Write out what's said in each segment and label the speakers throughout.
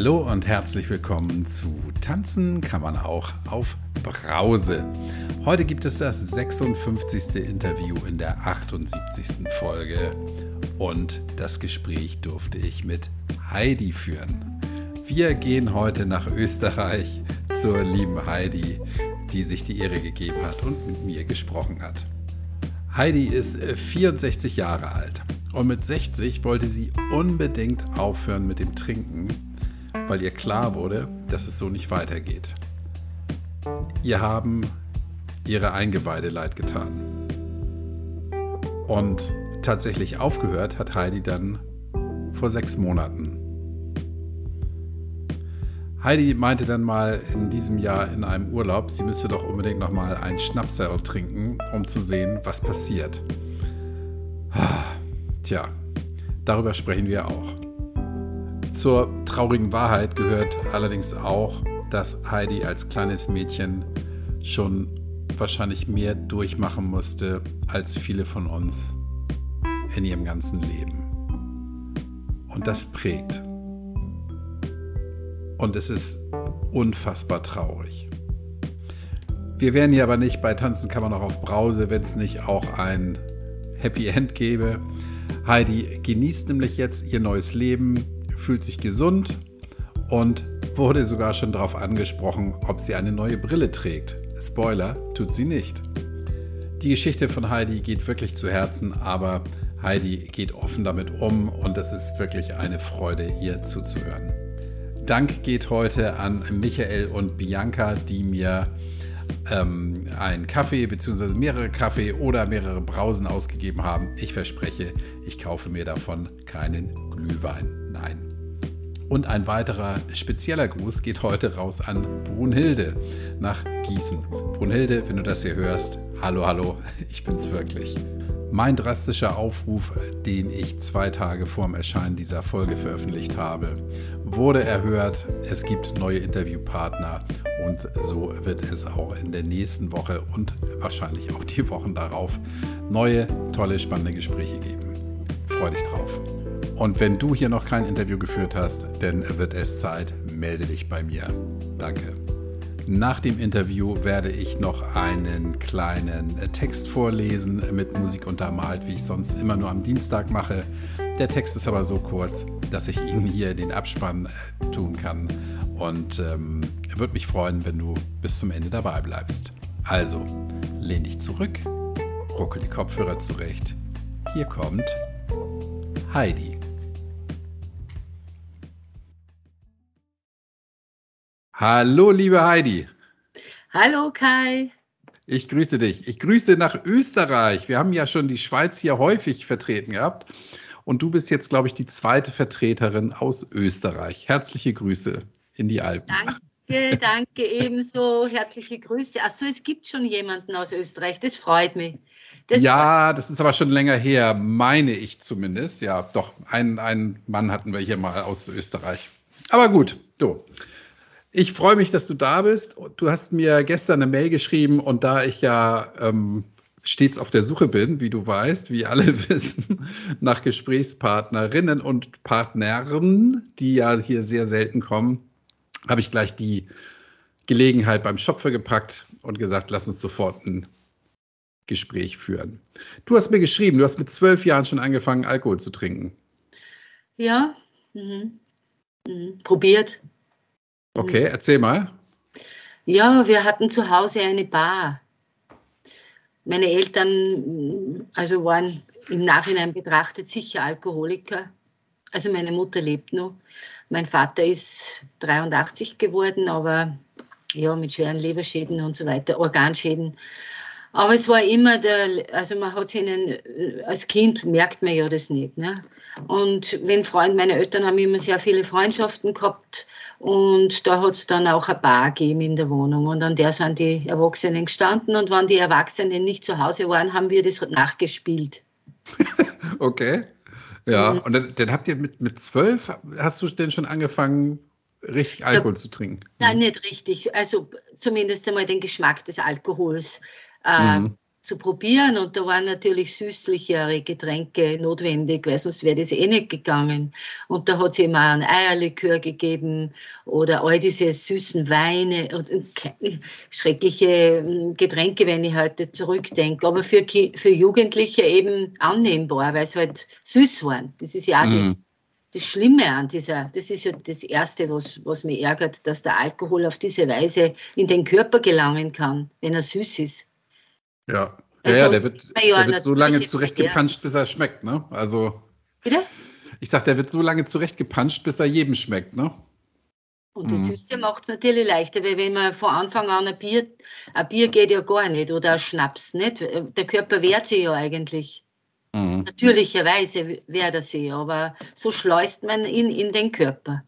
Speaker 1: Hallo und herzlich willkommen zu Tanzen kann man auch auf Brause. Heute gibt es das 56. Interview in der 78. Folge und das Gespräch durfte ich mit Heidi führen. Wir gehen heute nach Österreich zur lieben Heidi, die sich die Ehre gegeben hat und mit mir gesprochen hat. Heidi ist 64 Jahre alt und mit 60 wollte sie unbedingt aufhören mit dem Trinken, weil ihr klar wurde, dass es so nicht weitergeht. Ihr haben ihre Eingeweide leid getan. Und tatsächlich aufgehört hat Heidi dann vor sechs Monaten. Heidi meinte dann mal in diesem Jahr in einem Urlaub, sie müsste doch unbedingt noch mal einen Schnapsel trinken, um zu sehen, was passiert. Tja, darüber sprechen wir auch. Zur traurigen Wahrheit gehört allerdings auch, dass Heidi als kleines Mädchen schon wahrscheinlich mehr durchmachen musste als viele von uns in ihrem ganzen Leben. Und das prägt. Und es ist unfassbar traurig. Wir wären hier aber nicht bei Tanzen kann man auch auf Brause, wenn es nicht auch ein Happy End gäbe. Heidi genießt nämlich jetzt ihr neues Leben, fühlt sich gesund und wurde sogar schon darauf angesprochen, ob sie eine neue Brille trägt. Spoiler, tut sie nicht. Die Geschichte von Heidi geht wirklich zu Herzen, aber Heidi geht offen damit um und es ist wirklich eine Freude, ihr zuzuhören. Dank geht heute an Michael und Bianca, die mir ähm, einen Kaffee bzw. mehrere Kaffee oder mehrere Brausen ausgegeben haben. Ich verspreche, ich kaufe mir davon keinen Glühwein. Nein. Und ein weiterer spezieller Gruß geht heute raus an Brunhilde nach Gießen. Brunhilde, wenn du das hier hörst, hallo, hallo, ich bin's wirklich. Mein drastischer Aufruf, den ich zwei Tage vor dem Erscheinen dieser Folge veröffentlicht habe, wurde erhört. Es gibt neue Interviewpartner und so wird es auch in der nächsten Woche und wahrscheinlich auch die Wochen darauf neue, tolle, spannende Gespräche geben. Freu dich drauf. Und wenn du hier noch kein Interview geführt hast, dann wird es Zeit, melde dich bei mir. Danke. Nach dem Interview werde ich noch einen kleinen Text vorlesen mit Musik untermalt, wie ich sonst immer nur am Dienstag mache. Der Text ist aber so kurz, dass ich ihn hier in den Abspann äh, tun kann. Und ähm, würde mich freuen, wenn du bis zum Ende dabei bleibst. Also, lehn dich zurück, ruckel die Kopfhörer zurecht. Hier kommt Heidi. Hallo, liebe Heidi.
Speaker 2: Hallo, Kai.
Speaker 1: Ich grüße dich. Ich grüße nach Österreich. Wir haben ja schon die Schweiz hier häufig vertreten gehabt. Und du bist jetzt, glaube ich, die zweite Vertreterin aus Österreich. Herzliche Grüße in die Alpen.
Speaker 2: Danke, danke ebenso. Herzliche Grüße. Achso, es gibt schon jemanden aus Österreich. Das freut mich.
Speaker 1: Das ja, das ist aber schon länger her, meine ich zumindest. Ja, doch, einen, einen Mann hatten wir hier mal aus Österreich. Aber gut, so. Ich freue mich, dass du da bist. Du hast mir gestern eine Mail geschrieben und da ich ja ähm, stets auf der Suche bin, wie du weißt, wie alle wissen, nach Gesprächspartnerinnen und Partnern, die ja hier sehr selten kommen, habe ich gleich die Gelegenheit beim Schopfe gepackt und gesagt, lass uns sofort ein Gespräch führen. Du hast mir geschrieben, du hast mit zwölf Jahren schon angefangen, Alkohol zu trinken.
Speaker 2: Ja, mhm. Mhm. probiert.
Speaker 1: Okay, erzähl mal.
Speaker 2: Ja, wir hatten zu Hause eine Bar. Meine Eltern also waren im Nachhinein betrachtet sicher Alkoholiker. Also meine Mutter lebt noch. Mein Vater ist 83 geworden, aber ja, mit schweren Leberschäden und so weiter, Organschäden. Aber es war immer der, also man hat es ihnen, als Kind merkt man ja das nicht. Ne? Und wenn Freunde, meine Eltern haben immer sehr viele Freundschaften gehabt und da hat es dann auch eine Bar gegeben in der Wohnung und an der sind die Erwachsenen gestanden und wenn die Erwachsenen nicht zu Hause waren, haben wir das nachgespielt.
Speaker 1: okay. Ja, mhm. und dann, dann, habt ihr mit, mit zwölf, hast du denn schon angefangen, richtig Alkohol ja, zu trinken?
Speaker 2: Nein, nicht richtig. Also zumindest einmal den Geschmack des Alkohols äh, mhm. zu probieren und da waren natürlich süßlichere Getränke notwendig, weil sonst wäre das eh nicht gegangen. Und da hat es auch ein Eierlikör gegeben oder all diese süßen Weine und, und schreckliche hm, Getränke, wenn ich heute zurückdenke. Aber für, für Jugendliche eben annehmbar, weil es halt süß waren. Das ist ja auch mm. die, das Schlimme an dieser, das ist ja das Erste, was, was mich ärgert, dass der Alkohol auf diese Weise in den Körper gelangen kann, wenn er süß ist.
Speaker 1: Ja, ja, ja der wird, der wird so lange zurechtgepanscht, bis er schmeckt, ne? Also. Bitte? Ich sag, der wird so lange zurechtgepanscht, bis er jedem schmeckt, ne?
Speaker 2: Und das mhm. Süße macht es natürlich leichter, weil wenn man von Anfang an ein Bier, ein Bier geht ja gar nicht oder ein Schnaps, nicht? Der Körper wehrt sich ja eigentlich. Mhm. Natürlicherweise wehrt er sich, aber so schleust man ihn in den Körper.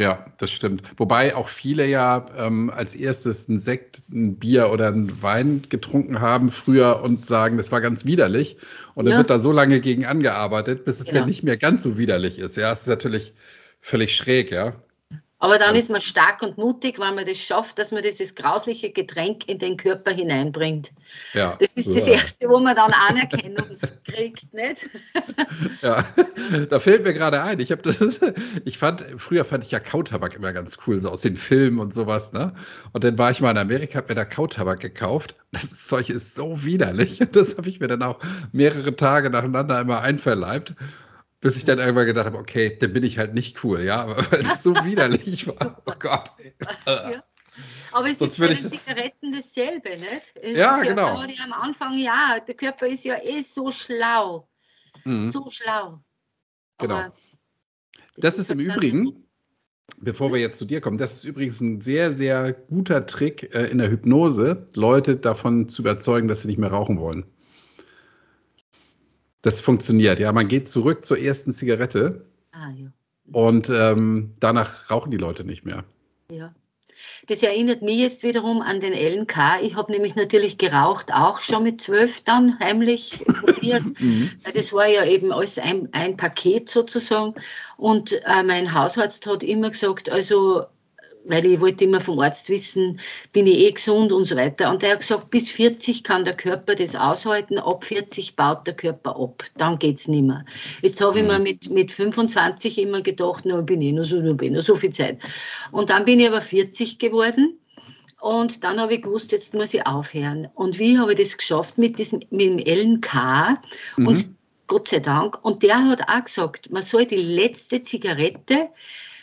Speaker 1: Ja, das stimmt. Wobei auch viele ja ähm, als erstes ein Sekt, ein Bier oder ein Wein getrunken haben früher und sagen, das war ganz widerlich. Und dann ja. wird da so lange gegen angearbeitet, bis es genau. dann nicht mehr ganz so widerlich ist. Ja, es ist natürlich völlig schräg, ja.
Speaker 2: Aber dann ist man stark und mutig, weil man das schafft, dass man dieses grausliche Getränk in den Körper hineinbringt. Ja. Das ist das Erste, wo man dann Anerkennung kriegt, nicht?
Speaker 1: Ja, da fällt mir gerade ein. Ich das, ich fand, früher fand ich ja Kautabak immer ganz cool, so aus den Filmen und sowas, ne? Und dann war ich mal in Amerika, habe mir da Kautabak gekauft. Das Zeug ist so widerlich. Das habe ich mir dann auch mehrere Tage nacheinander immer einverleibt. Bis ich dann irgendwann gedacht habe, okay, dann bin ich halt nicht cool, ja, weil es so widerlich war. Oh Gott.
Speaker 2: Ja. Aber es Sonst ist bei den Zigaretten dasselbe, nicht? Es
Speaker 1: ja, genau.
Speaker 2: Ja am Anfang, ja, der Körper ist ja eh so schlau. Mhm. So schlau.
Speaker 1: Genau. Aber das, ist im Übrigen, bevor wir jetzt zu dir kommen, das ist übrigens ein sehr, sehr guter Trick äh, in der Hypnose, Leute davon zu überzeugen, dass sie nicht mehr rauchen wollen. Das funktioniert, ja. Man geht zurück zur ersten Zigarette ah, ja. und ähm, danach rauchen die Leute nicht mehr.
Speaker 2: Ja. Das erinnert mich jetzt wiederum an den LNK. Ich habe nämlich natürlich geraucht, auch schon mit zwölf dann heimlich probiert. Mhm. das war ja eben alles ein, ein Paket sozusagen. Und äh, mein Hausarzt hat immer gesagt, also weil ich wollte immer vom Arzt wissen, bin ich eh gesund und so weiter. Und er hat gesagt, bis 40 kann der Körper das aushalten, ab 40 baut der Körper ab, dann geht es nicht mehr. Jetzt habe ich mir mhm. mit, mit 25 immer gedacht, na, bin ich noch so, noch bin ich noch so viel Zeit. Und dann bin ich aber 40 geworden. Und dann habe ich gewusst, jetzt muss ich aufhören. Und wie habe ich das geschafft mit diesem mit dem LNK? Mhm. Und Gott sei Dank. Und der hat auch gesagt, man soll die letzte Zigarette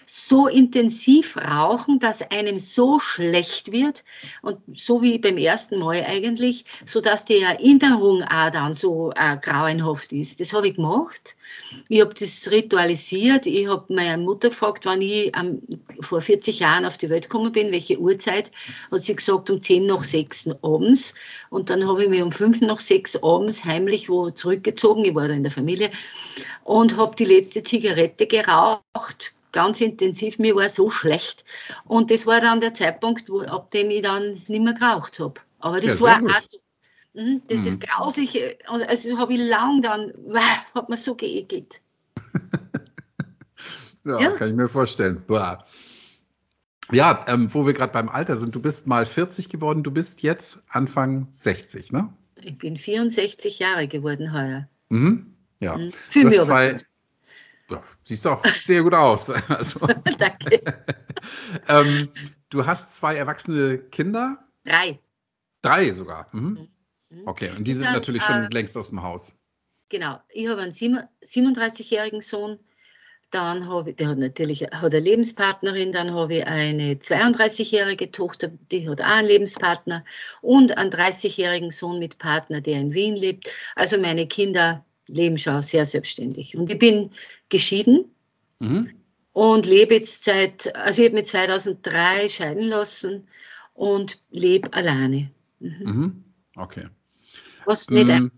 Speaker 2: so intensiv rauchen, dass einem so schlecht wird und so wie beim ersten Mal eigentlich, so dass die Erinnerung auch dann so äh, grauenhaft ist. Das habe ich gemacht. Ich habe das ritualisiert. Ich habe meine Mutter gefragt, wann ich ähm, vor 40 Jahren auf die Welt gekommen bin, welche Uhrzeit. Hat sie gesagt, um 10 nach 6 abends. Und dann habe ich mich um 5 nach 6 abends heimlich wo zurückgezogen. Ich war da in der Familie und habe die letzte Zigarette geraucht ganz intensiv, mir war so schlecht. Und das war dann der Zeitpunkt, wo, ab dem ich dann nicht mehr geraucht habe. Aber das ja, war gut. auch so. Mh, das mhm. ist grausliche. Also habe ich lang dann, wow, hat man so geekelt.
Speaker 1: ja, ja, kann ich mir vorstellen. Boah. Ja, ähm, wo wir gerade beim Alter sind, du bist mal 40 geworden, du bist jetzt Anfang 60, ne?
Speaker 2: Ich bin 64 Jahre geworden heuer.
Speaker 1: Mhm. Ja. Mhm. Für mich zwei, ja, siehst auch sehr gut aus. Also, Danke. ähm, du hast zwei erwachsene Kinder?
Speaker 2: Drei.
Speaker 1: Drei sogar. Mhm. Mhm. Okay, und die sind natürlich schon äh, längst aus dem Haus.
Speaker 2: Genau. Ich habe einen 37-jährigen Sohn. Dann habe ich, der hat natürlich hat eine Lebenspartnerin, dann habe ich eine 32-jährige Tochter, die hat auch einen Lebenspartner und einen 30-jährigen Sohn mit Partner, der in Wien lebt. Also meine Kinder leben schon sehr selbstständig. Und ich bin geschieden mhm. und lebe jetzt seit, also ich habe mich 2003 scheiden lassen und lebe alleine.
Speaker 1: Mhm. Mhm. Okay.
Speaker 2: Was nicht ähm,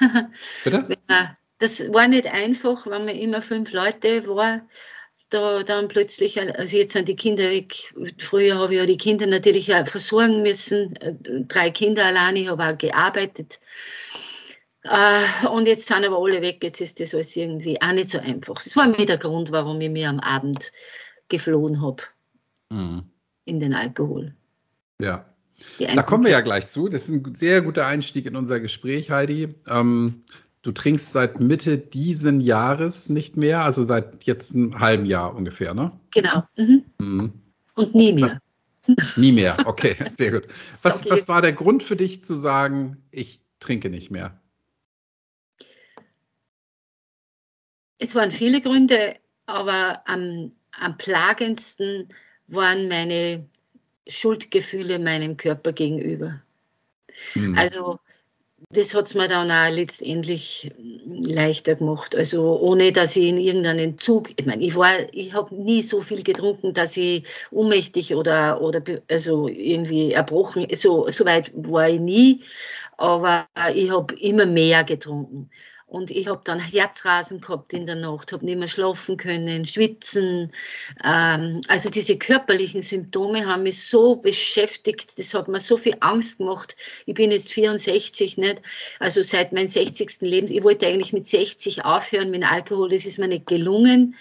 Speaker 2: einfach. Bitte? das war nicht einfach, wenn man immer fünf Leute war. Da dann plötzlich, also jetzt sind die Kinder weg. Früher habe ich ja die Kinder natürlich auch versorgen müssen. Drei Kinder allein, ich habe auch gearbeitet. Äh, und jetzt sind aber alle weg, jetzt ist das alles irgendwie auch nicht so einfach. Das war mit der Grund, warum ich mir am Abend geflohen habe mhm. in den Alkohol.
Speaker 1: Ja. Da kommen wir ja gleich zu. Das ist ein sehr guter Einstieg in unser Gespräch, Heidi. Ähm, du trinkst seit Mitte diesen Jahres nicht mehr, also seit jetzt einem halben Jahr ungefähr, ne?
Speaker 2: Genau. Mhm. Mhm. Und nie mehr.
Speaker 1: Was, nie mehr, okay, sehr gut. Was, okay. was war der Grund für dich zu sagen, ich trinke nicht mehr?
Speaker 2: Es waren viele Gründe, aber am, am plagendsten waren meine Schuldgefühle meinem Körper gegenüber. Mhm. Also das hat es mir dann auch letztendlich leichter gemacht. Also ohne, dass ich in irgendeinen Zug, ich meine, ich war, ich habe nie so viel getrunken, dass ich ohnmächtig oder, oder also irgendwie erbrochen, so, so weit war ich nie, aber ich habe immer mehr getrunken. Und ich habe dann Herzrasen gehabt in der Nacht, habe nicht mehr schlafen können, schwitzen. Ähm, also diese körperlichen Symptome haben mich so beschäftigt, das hat mir so viel Angst gemacht. Ich bin jetzt 64, nicht? Also seit meinem 60. Leben. Ich wollte eigentlich mit 60 aufhören mit Alkohol, das ist mir nicht gelungen.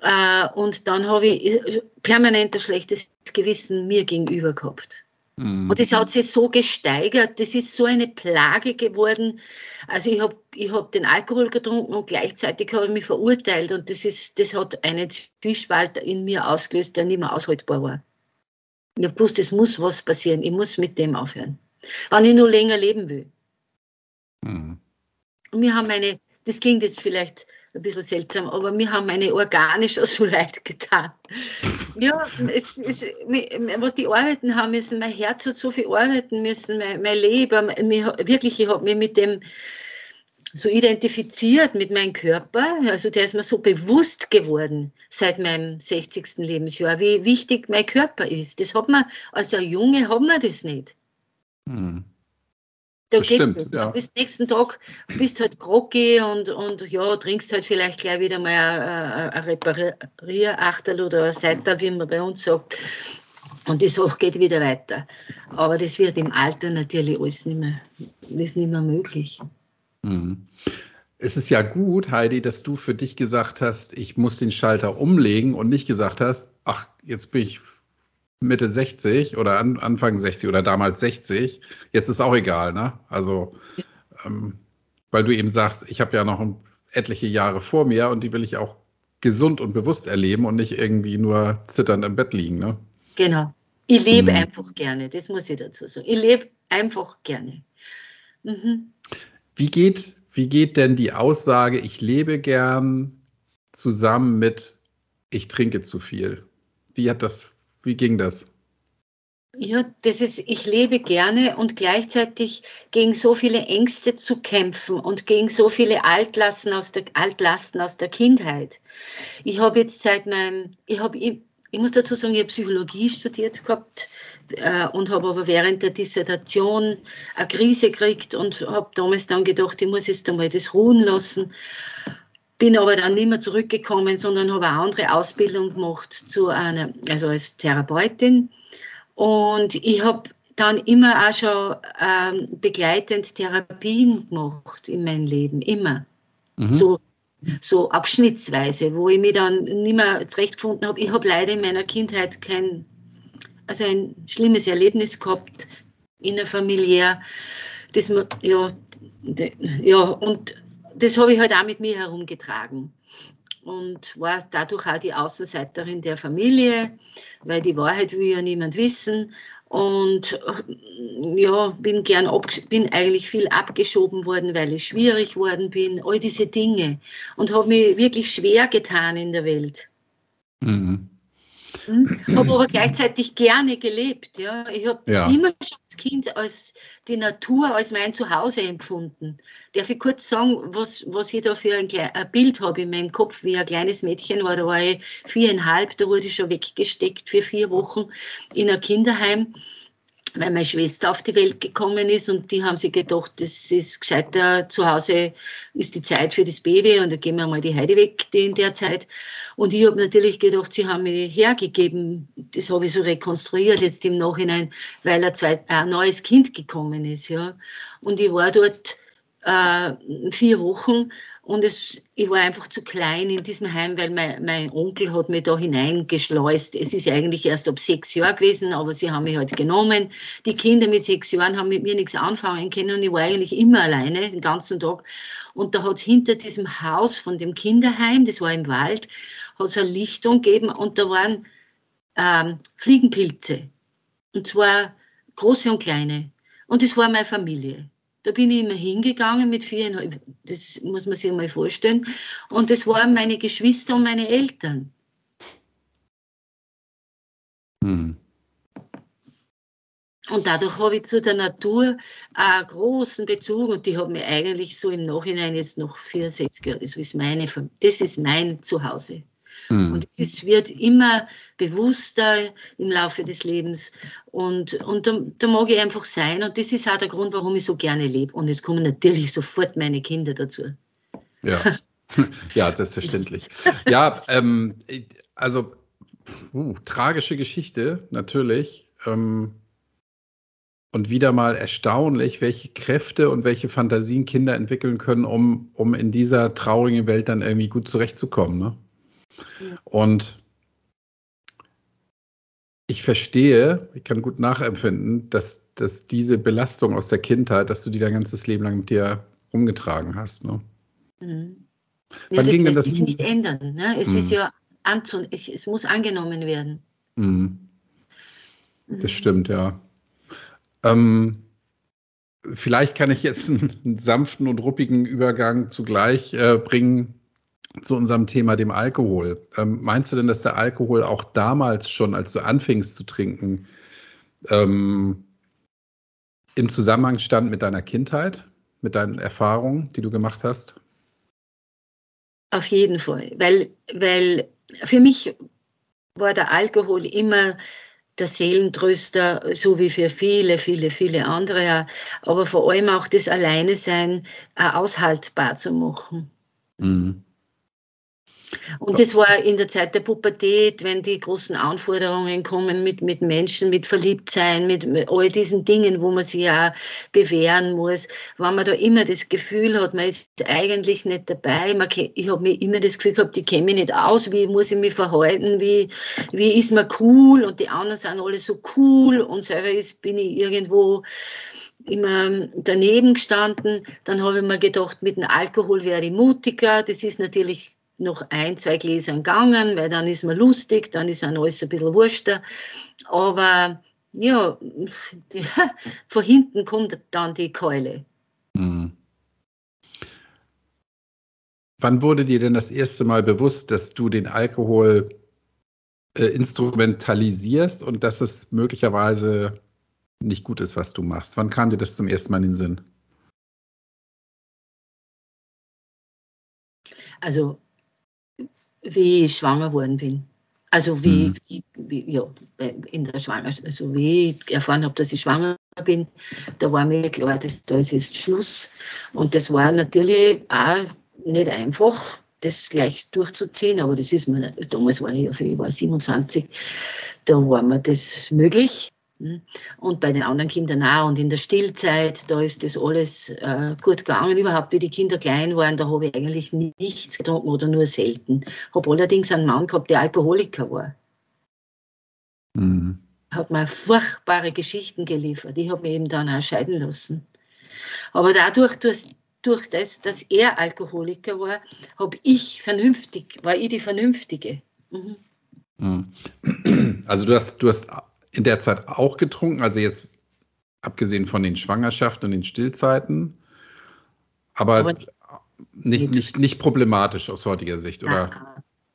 Speaker 2: Äh, und dann habe ich permanent ein schlechtes Gewissen mir gegenüber gehabt. Mhm. Und das hat sich so gesteigert, das ist so eine Plage geworden. Also ich habe ich hab den Alkohol getrunken und gleichzeitig habe ich mich verurteilt und das, ist, das hat einen Zwiespalt in mir ausgelöst, der nicht mehr aushaltbar war. Ich habe gewusst, es muss was passieren, ich muss mit dem aufhören, wenn ich nur länger leben will. Mhm. Und wir haben eine, das klingt jetzt vielleicht ein bisschen seltsam, aber mir haben meine Organe schon so leid getan. Ja, es, es, was die arbeiten haben müssen, mein Herz hat so viel arbeiten müssen, mein, mein Leben, mich, wirklich, ich habe mich mit dem so identifiziert mit meinem Körper, also der ist mir so bewusst geworden seit meinem 60. Lebensjahr, wie wichtig mein Körper ist. Das hat man, als ein Junge hat man das nicht. Hm. Da das stimmt, ja. Bis nächsten Tag bist halt groggy und, und ja, trinkst halt vielleicht gleich wieder mal ein, Reparierachtel oder ein Seital, wie man bei uns sagt. Und die Sache geht wieder weiter. Aber das wird im Alter natürlich alles nicht mehr, ist nicht mehr möglich.
Speaker 1: Mhm. Es ist ja gut, Heidi, dass du für dich gesagt hast, ich muss den Schalter umlegen und nicht gesagt hast, ach, jetzt bin ich Mitte 60 oder an, Anfang 60 oder damals 60. Jetzt ist auch egal, ne? Also, ähm, weil du eben sagst, ich habe ja noch etliche Jahre vor mir und die will ich auch gesund und bewusst erleben und nicht irgendwie nur zitternd im Bett liegen, ne?
Speaker 2: Genau. Ich lebe mhm. einfach gerne, das muss ich dazu sagen. Ich lebe einfach gerne.
Speaker 1: Mhm. Wie, geht, wie geht denn die Aussage, ich lebe gern zusammen mit, ich trinke zu viel? Wie hat das wie ging das?
Speaker 2: Ja, das ist, ich lebe gerne und gleichzeitig gegen so viele Ängste zu kämpfen und gegen so viele Altlasten aus der, Altlasten aus der Kindheit. Ich habe jetzt seit meinem, ich habe, ich, ich muss dazu sagen, ich habe Psychologie studiert gehabt äh, und habe aber während der Dissertation eine Krise gekriegt und habe damals dann gedacht, ich muss jetzt einmal das ruhen lassen bin aber dann nicht mehr zurückgekommen, sondern habe eine andere Ausbildung gemacht zu einer, also als Therapeutin. Und ich habe dann immer auch schon ähm, begleitend Therapien gemacht in meinem Leben, immer. Mhm. So, so abschnittsweise, wo ich mich dann nicht mehr zurechtgefunden habe. Ich habe leider in meiner Kindheit kein, also ein schlimmes Erlebnis gehabt, innerfamiliär. Das, ja, ja, und das habe ich halt auch mit mir herumgetragen und war dadurch auch die Außenseiterin der Familie, weil die Wahrheit will ja niemand wissen. Und ja, bin gern bin eigentlich viel abgeschoben worden, weil ich schwierig worden bin, all diese Dinge. Und habe mich wirklich schwer getan in der Welt. Mhm. Hm? Habe aber gleichzeitig gerne gelebt. Ja. Ich habe ja. immer schon als Kind als die Natur als mein Zuhause empfunden. Darf ich kurz sagen, was, was ich da für ein, ein Bild habe in meinem Kopf, wie ein kleines Mädchen war. Da war ich viereinhalb, da wurde ich schon weggesteckt für vier Wochen in ein Kinderheim weil meine Schwester auf die Welt gekommen ist und die haben sich gedacht, das ist gescheiter, zu Hause ist die Zeit für das Baby und da gehen wir mal die Heide weg die in der Zeit. Und ich habe natürlich gedacht, sie haben mich hergegeben, das habe ich so rekonstruiert jetzt im Nachhinein, weil ein, zweit, ein neues Kind gekommen ist. Ja. Und ich war dort äh, vier Wochen Und es, ich war einfach zu klein in diesem Heim, weil mein, mein Onkel hat mich da hineingeschleust. Es ist eigentlich erst ab sechs Jahren gewesen, aber sie haben mich halt genommen. Die Kinder mit sechs Jahren haben mit mir nichts anfangen können und ich war eigentlich immer alleine den ganzen Tag. Und da hat es hinter diesem Haus von dem Kinderheim, das war im Wald, hat es eine Lichtung gegeben und da waren ähm, Fliegenpilze. Und zwar große und kleine. Und das war meine Familie. Da bin ich immer hingegangen mit viereinhalb, das muss man sich mal vorstellen. Und das waren meine Geschwister und meine Eltern. Hm. Und dadurch habe ich zu der Natur einen großen Bezug und die hat mir eigentlich so im Nachhinein jetzt noch 64 Jahre, das ist, meine, das ist mein Zuhause. Mhm. Und es ist, wird immer bewusster im Laufe des Lebens. Und, und da, da, mag ich einfach sein. Und das ist auch der Grund, warum ich so gerne lebe. Und es kommen natürlich sofort meine Kinder dazu.
Speaker 1: Ja, ja selbstverständlich. ja, ähm, also uh, tragische Geschichte, natürlich. Ähm, und wieder mal erstaunlich, welche Kräfte und welche Fantasien Kinder entwickeln können, um, um in dieser traurigen Welt dann irgendwie gut zurechtzukommen. Ne? Und ich verstehe, ich kann gut nachempfinden, dass, dass diese Belastung aus der Kindheit, dass du die dein ganzes Leben lang mit dir rumgetragen hast. Ne?
Speaker 2: Mhm. Ja, das lässt das sich nicht ändern. Ne? Es mhm. ist ja anzun es muss angenommen werden.
Speaker 1: Mhm. Das mhm. stimmt, ja. Ähm, vielleicht kann ich jetzt einen, einen, sanften und ruppigen Übergang zugleich äh, bringen zu unserem Thema, dem Alkohol. Ähm, meinst du denn, dass der Alkohol auch damals schon, als du anfingst zu trinken, ähm, im Zusammenhang stand mit deiner Kindheit, mit deinen Erfahrungen, die du gemacht hast?
Speaker 2: Auf jeden Fall, weil, weil für mich war der Alkohol immer der Seelentröster, so wie für viele, viele, viele andere, aber vor allem auch das Alleine sein äh, aushaltbar zu machen. Mhm. Und das war in der Zeit der Pubertät, wenn die großen Anforderungen kommen mit, mit Menschen, mit Verliebtsein, mit, mit all diesen Dingen, wo man sich ja bewähren muss, wenn man da immer das Gefühl hat, man ist eigentlich nicht dabei. Man, ich habe mir immer das Gefühl gehabt, ich kenne mich nicht aus, wie muss ich mich verhalten, wie, wie ist man cool und die anderen sind alle so cool und selber ist, bin ich irgendwo immer daneben gestanden. Dann habe ich mir gedacht, mit dem Alkohol wäre ich mutiger. Das ist natürlich noch ein, zwei Gläsern gegangen, weil dann ist man lustig, dann ist dann alles ein bisschen wurschter. Aber ja, die, von hinten kommt dann die Keule. Mhm.
Speaker 1: Wann wurde dir denn das erste Mal bewusst, dass du den Alkohol äh, instrumentalisierst und dass es möglicherweise nicht gut ist, was du machst? Wann kam dir das zum ersten Mal in den Sinn?
Speaker 2: Also wie ich schwanger worden bin. Also wie, mhm. wie, wie, ja, in der Schwangerschaft, also wie ich erfahren habe, dass ich schwanger bin, da war mir klar, dass da ist jetzt Schluss. Und das war natürlich auch nicht einfach, das gleich durchzuziehen, aber das ist mir, damals war ich, ich war 27, da war mir das möglich. Hm? Und bei den anderen Kindern auch. Und in der Stillzeit, da ist das alles äh, gut gegangen. Überhaupt, wie die Kinder klein waren, da habe ich eigentlich nichts getrunken oder nur selten. Habe allerdings einen Mann gehabt, der Alkoholiker war. Mhm. Hat mir furchtbare Geschichten geliefert. Ich habe mich eben dann auch scheiden lassen. Aber dadurch, durch, durch das, dass er Alkoholiker war, habe ich vernünftig, war ich die Vernünftige. Mhm.
Speaker 1: mhm. Also du hast, du hast in der Zeit auch getrunken? Also jetzt abgesehen von den Schwangerschaften und den Stillzeiten, aber, aber nicht, nicht, nicht, nicht, problematisch aus heutiger Sicht, oder?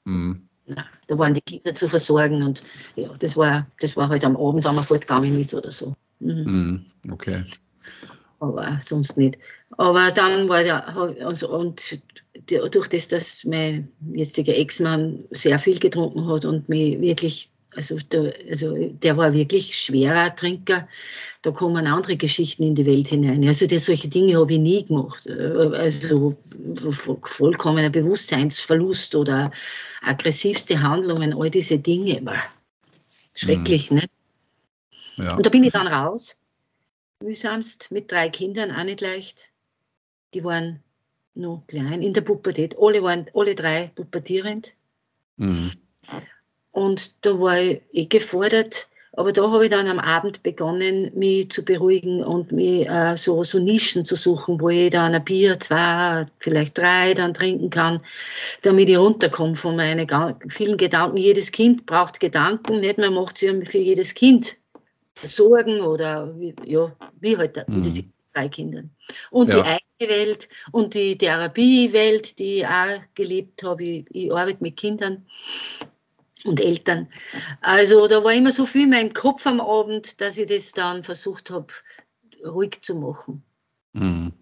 Speaker 2: Mhm. Na, da waren die Kinder zu versorgen und ja, das war, das war halt am Abend, wenn man fortgegangen ist oder so.
Speaker 1: Mhm. Mhm. Okay.
Speaker 2: Aber sonst nicht. Aber dann war der, also, und durch das, dass mein jetziger Ex-Mann sehr viel getrunken hat und mich wirklich also der, also der war wirklich schwerer Trinker. Da kommen andere Geschichten in die Welt hinein. Also das, solche Dinge habe ich nie gemacht. Also vollkommener Bewusstseinsverlust oder aggressivste Handlungen, all diese Dinge. Schrecklich, mhm. nicht? Ja. Und da bin ich dann raus. Mühsamst mit drei Kindern, auch nicht leicht. Die waren noch klein, in der Pubertät. Alle waren, alle drei pubertierend. Mhm. Und da war ich eh gefordert, aber da habe ich dann am Abend begonnen, mich zu beruhigen und mich äh, so, so Nischen zu suchen, wo ich dann ein Bier, zwei, vielleicht drei dann trinken kann, damit ich runterkomme von meinen vielen Gedanken. Jedes Kind braucht Gedanken, nicht? Man macht sich für jedes Kind Sorgen oder wie, ja, wie halt mhm. das ist drei Kindern. Und ja. die eigene Welt und die Therapiewelt, die ich auch gelebt habe. Ich, ich arbeite mit Kindern und Eltern. Also da war immer so viel in meinem Kopf am Abend, dass ich das dann versucht habe, ruhig zu machen. Mhm.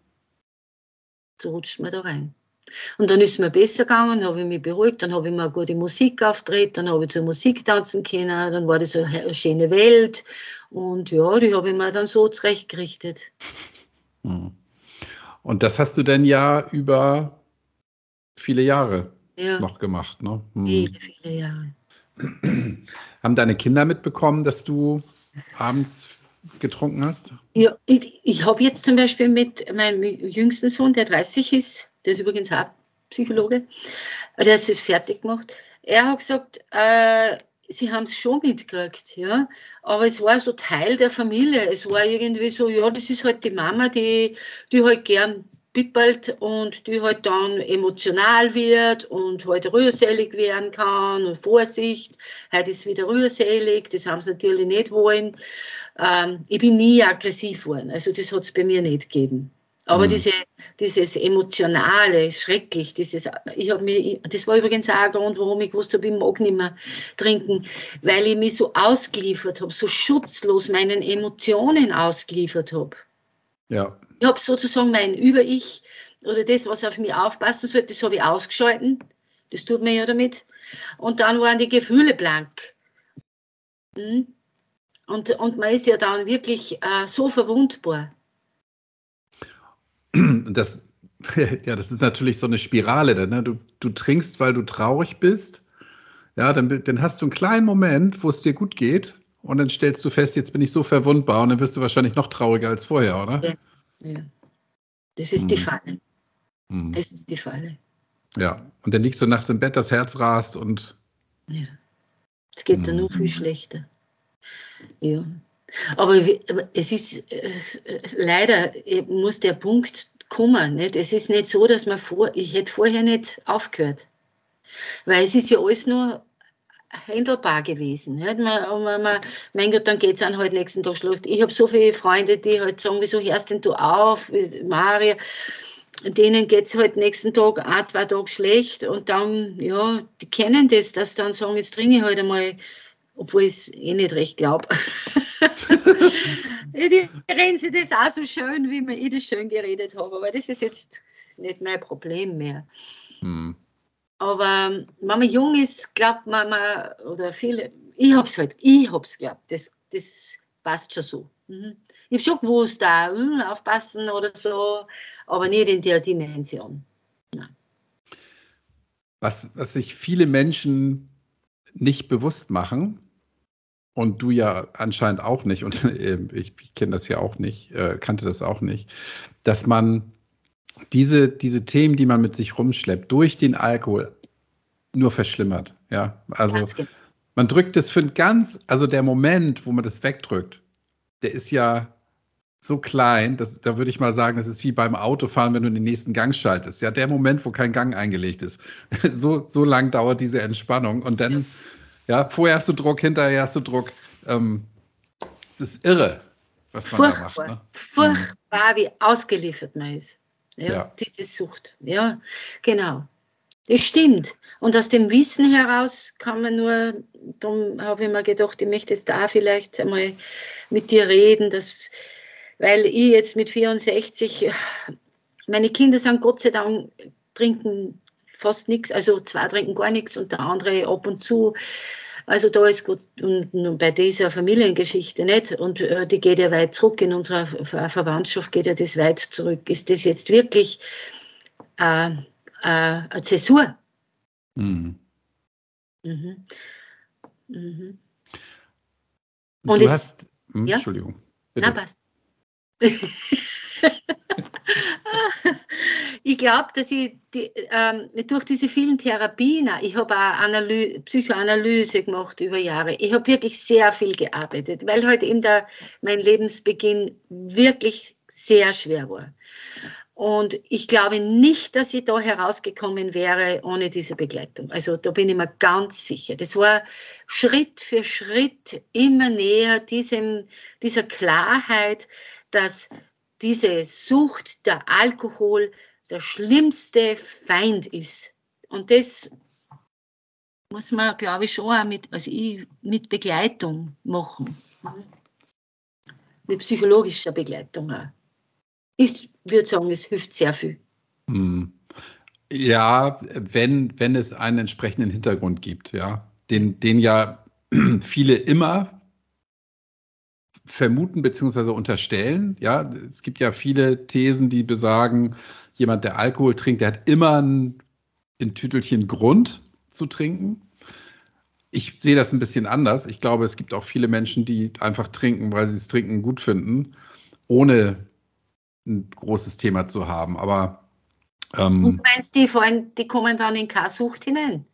Speaker 2: So rutscht man da rein. Und dann ist es mir besser gegangen, habe ich mich beruhigt, dann habe ich mir gute Musik aufgedreht, dann habe ich zur Musik tanzen können, dann war das eine schöne Welt und ja, die habe ich mir dann so zurechtgerichtet.
Speaker 1: Mhm. Und das hast du denn ja über viele Jahre ja. noch gemacht, ne?
Speaker 2: Mhm. Viele, viele Jahre.
Speaker 1: Haben deine Kinder mitbekommen, dass du abends getrunken hast?
Speaker 2: Ja, ich, ich habe jetzt zum Beispiel mit meinem jüngsten Sohn, der 30 ist, der ist übrigens auch Psychologe, der ist es fertig gemacht. Er hat gesagt, äh, sie haben es schon mitgekriegt, ja, aber es war so Teil der Familie. Es war irgendwie so, ja, das ist halt die Mama, die, die halt gern bippelt und die halt dann emotional wird und halt rührselig werden kann und Vorsicht, heute ist wieder rührselig, das haben sie natürlich nicht wollen. Ähm, ich bin nie aggressiv geworden, also das hat es bei mir nicht gegeben. Aber mhm. diese, dieses Emotionale ist schrecklich. Dieses, ich mir, das war übrigens auch ein Grund, warum ich gewusst habe, ich mag nicht mehr trinken, weil ich mich so ausgeliefert habe, so schutzlos meinen Emotionen ausgeliefert habe.
Speaker 1: Ja.
Speaker 2: Ich habe sozusagen mein Über-Ich oder das, was auf mich aufpassen sollte, das habe ich ausgeschalten. Das tut mir ja damit. Und dann waren die Gefühle blank. Hm? Und, und man ist ja dann wirklich äh, so verwundbar.
Speaker 1: Das, ja, das ist natürlich so eine Spirale. Ne? Du, du trinkst, weil du traurig bist. Ja, dann, dann hast du einen kleinen Moment, wo es dir gut geht. Und dann stellst du fest, jetzt bin ich so verwundbar. Und dann wirst du wahrscheinlich noch trauriger als vorher, oder?
Speaker 2: Ja. Das ist hm. die Falle. Hm. Das ist die Falle.
Speaker 1: Ja, und dann liegst du nachts im Bett, das Herz rast und.
Speaker 2: Ja. Es geht hm. dann nur viel schlechter. Ja. Aber es ist äh, leider muss der Punkt kommen. Nicht? Es ist nicht so, dass man vor, ich hätte vorher nicht aufgehört. Weil es ist ja alles nur handelbar gewesen. Man, man, man, mein Gott, dann geht es an halt nächsten Tag schlecht. Ich habe so viele Freunde, die halt sagen, wieso hörst denn du auf, Maria? Denen geht es halt nächsten Tag ein, zwei Tage schlecht und dann, ja, die kennen das, dass dann sagen, jetzt trinke ich halt einmal obwohl ich es eh nicht recht glaube. die reden sich das auch so schön, wie ich das schön geredet habe, aber das ist jetzt nicht mein Problem mehr. Hm. Aber wenn man jung ist, glaubt man, man oder viele, ich habe es halt, ich habe es geglaubt, das, das passt schon so. Mhm. Ich habe schon gewusst, da hm, aufpassen oder so, aber nicht in der Dimension.
Speaker 1: Was, was sich viele Menschen nicht bewusst machen, und du ja anscheinend auch nicht, und ich, ich kenne das ja auch nicht, äh, kannte das auch nicht, dass man diese, diese Themen, die man mit sich rumschleppt, durch den Alkohol nur verschlimmert. Ja, also man drückt es für ein ganz, also der Moment, wo man das wegdrückt, der ist ja so klein, dass, da würde ich mal sagen, das ist wie beim Autofahren, wenn du den nächsten Gang schaltest. Ja, der Moment, wo kein Gang eingelegt ist. so, so lang dauert diese Entspannung und dann ja, vorher hast du Druck, hinterher hast du Druck. Ähm, es ist irre, was man Furchtbar. da macht. Ne?
Speaker 2: Furchtbar, wie ausgeliefert man ist. Ja, ja. Diese Sucht. Ja, genau. Das stimmt. Und aus dem Wissen heraus kann man nur, darum habe ich mir gedacht, ich möchte jetzt da vielleicht einmal mit dir reden, dass, weil ich jetzt mit 64, meine Kinder sind Gott sei Dank, trinken fast nichts, also zwei trinken gar nichts und der andere ab und zu. Also da ist gut, und bei dieser Familiengeschichte nicht, und äh, die geht ja weit zurück, in unserer Ver Verwandtschaft geht ja das weit zurück. Ist das jetzt wirklich äh, äh, eine Zäsur? Mhm. Mhm.
Speaker 1: Mhm. Und du es, hast, hm, ja? Entschuldigung.
Speaker 2: Bitte. Na, passt. Ich glaube, dass ich die, ähm, durch diese vielen Therapien, ich habe auch Analy Psychoanalyse gemacht über Jahre, ich habe wirklich sehr viel gearbeitet, weil halt in der, mein Lebensbeginn wirklich sehr schwer war. Und ich glaube nicht, dass ich da herausgekommen wäre ohne diese Begleitung. Also da bin ich mir ganz sicher. Das war Schritt für Schritt immer näher diesem, dieser Klarheit, dass diese Sucht, der Alkohol, der schlimmste Feind ist. Und das muss man, glaube ich, schon auch mit, also ich, mit Begleitung machen. Mit psychologischer Begleitung auch ich würde sagen, es hilft sehr viel. Hm.
Speaker 1: Ja, wenn, wenn es einen entsprechenden Hintergrund gibt, ja, den, den ja viele immer vermuten bzw. unterstellen. Ja, es gibt ja viele Thesen, die besagen, jemand, der Alkohol trinkt, der hat immer ein, ein Tütelchen Grund zu trinken. Ich sehe das ein bisschen anders. Ich glaube, es gibt auch viele Menschen, die einfach trinken, weil sie es trinken gut finden, ohne ein großes Thema zu haben. Aber
Speaker 2: ähm, du meinst, die, vor allem, die kommen dann in K-Sucht hinein?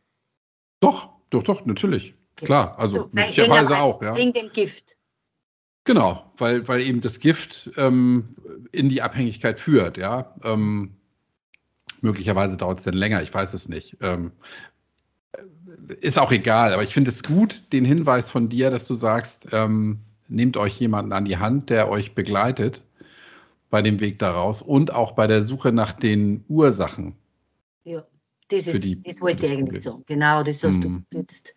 Speaker 1: Doch, doch, doch, natürlich. Klar, also so, möglicherweise auch. Ja.
Speaker 2: Wegen dem Gift.
Speaker 1: Genau, weil, weil eben das Gift ähm, in die Abhängigkeit führt, ja. Ähm, möglicherweise dauert es dann länger, ich weiß es nicht. Ähm, ist auch egal, aber ich finde es gut, den Hinweis von dir, dass du sagst, ähm, nehmt euch jemanden an die Hand, der euch begleitet bei dem Weg daraus und auch bei der Suche nach den Ursachen.
Speaker 2: Ja, das, ist, die, das wollte ich eigentlich sagen. Genau, das hast mm. du jetzt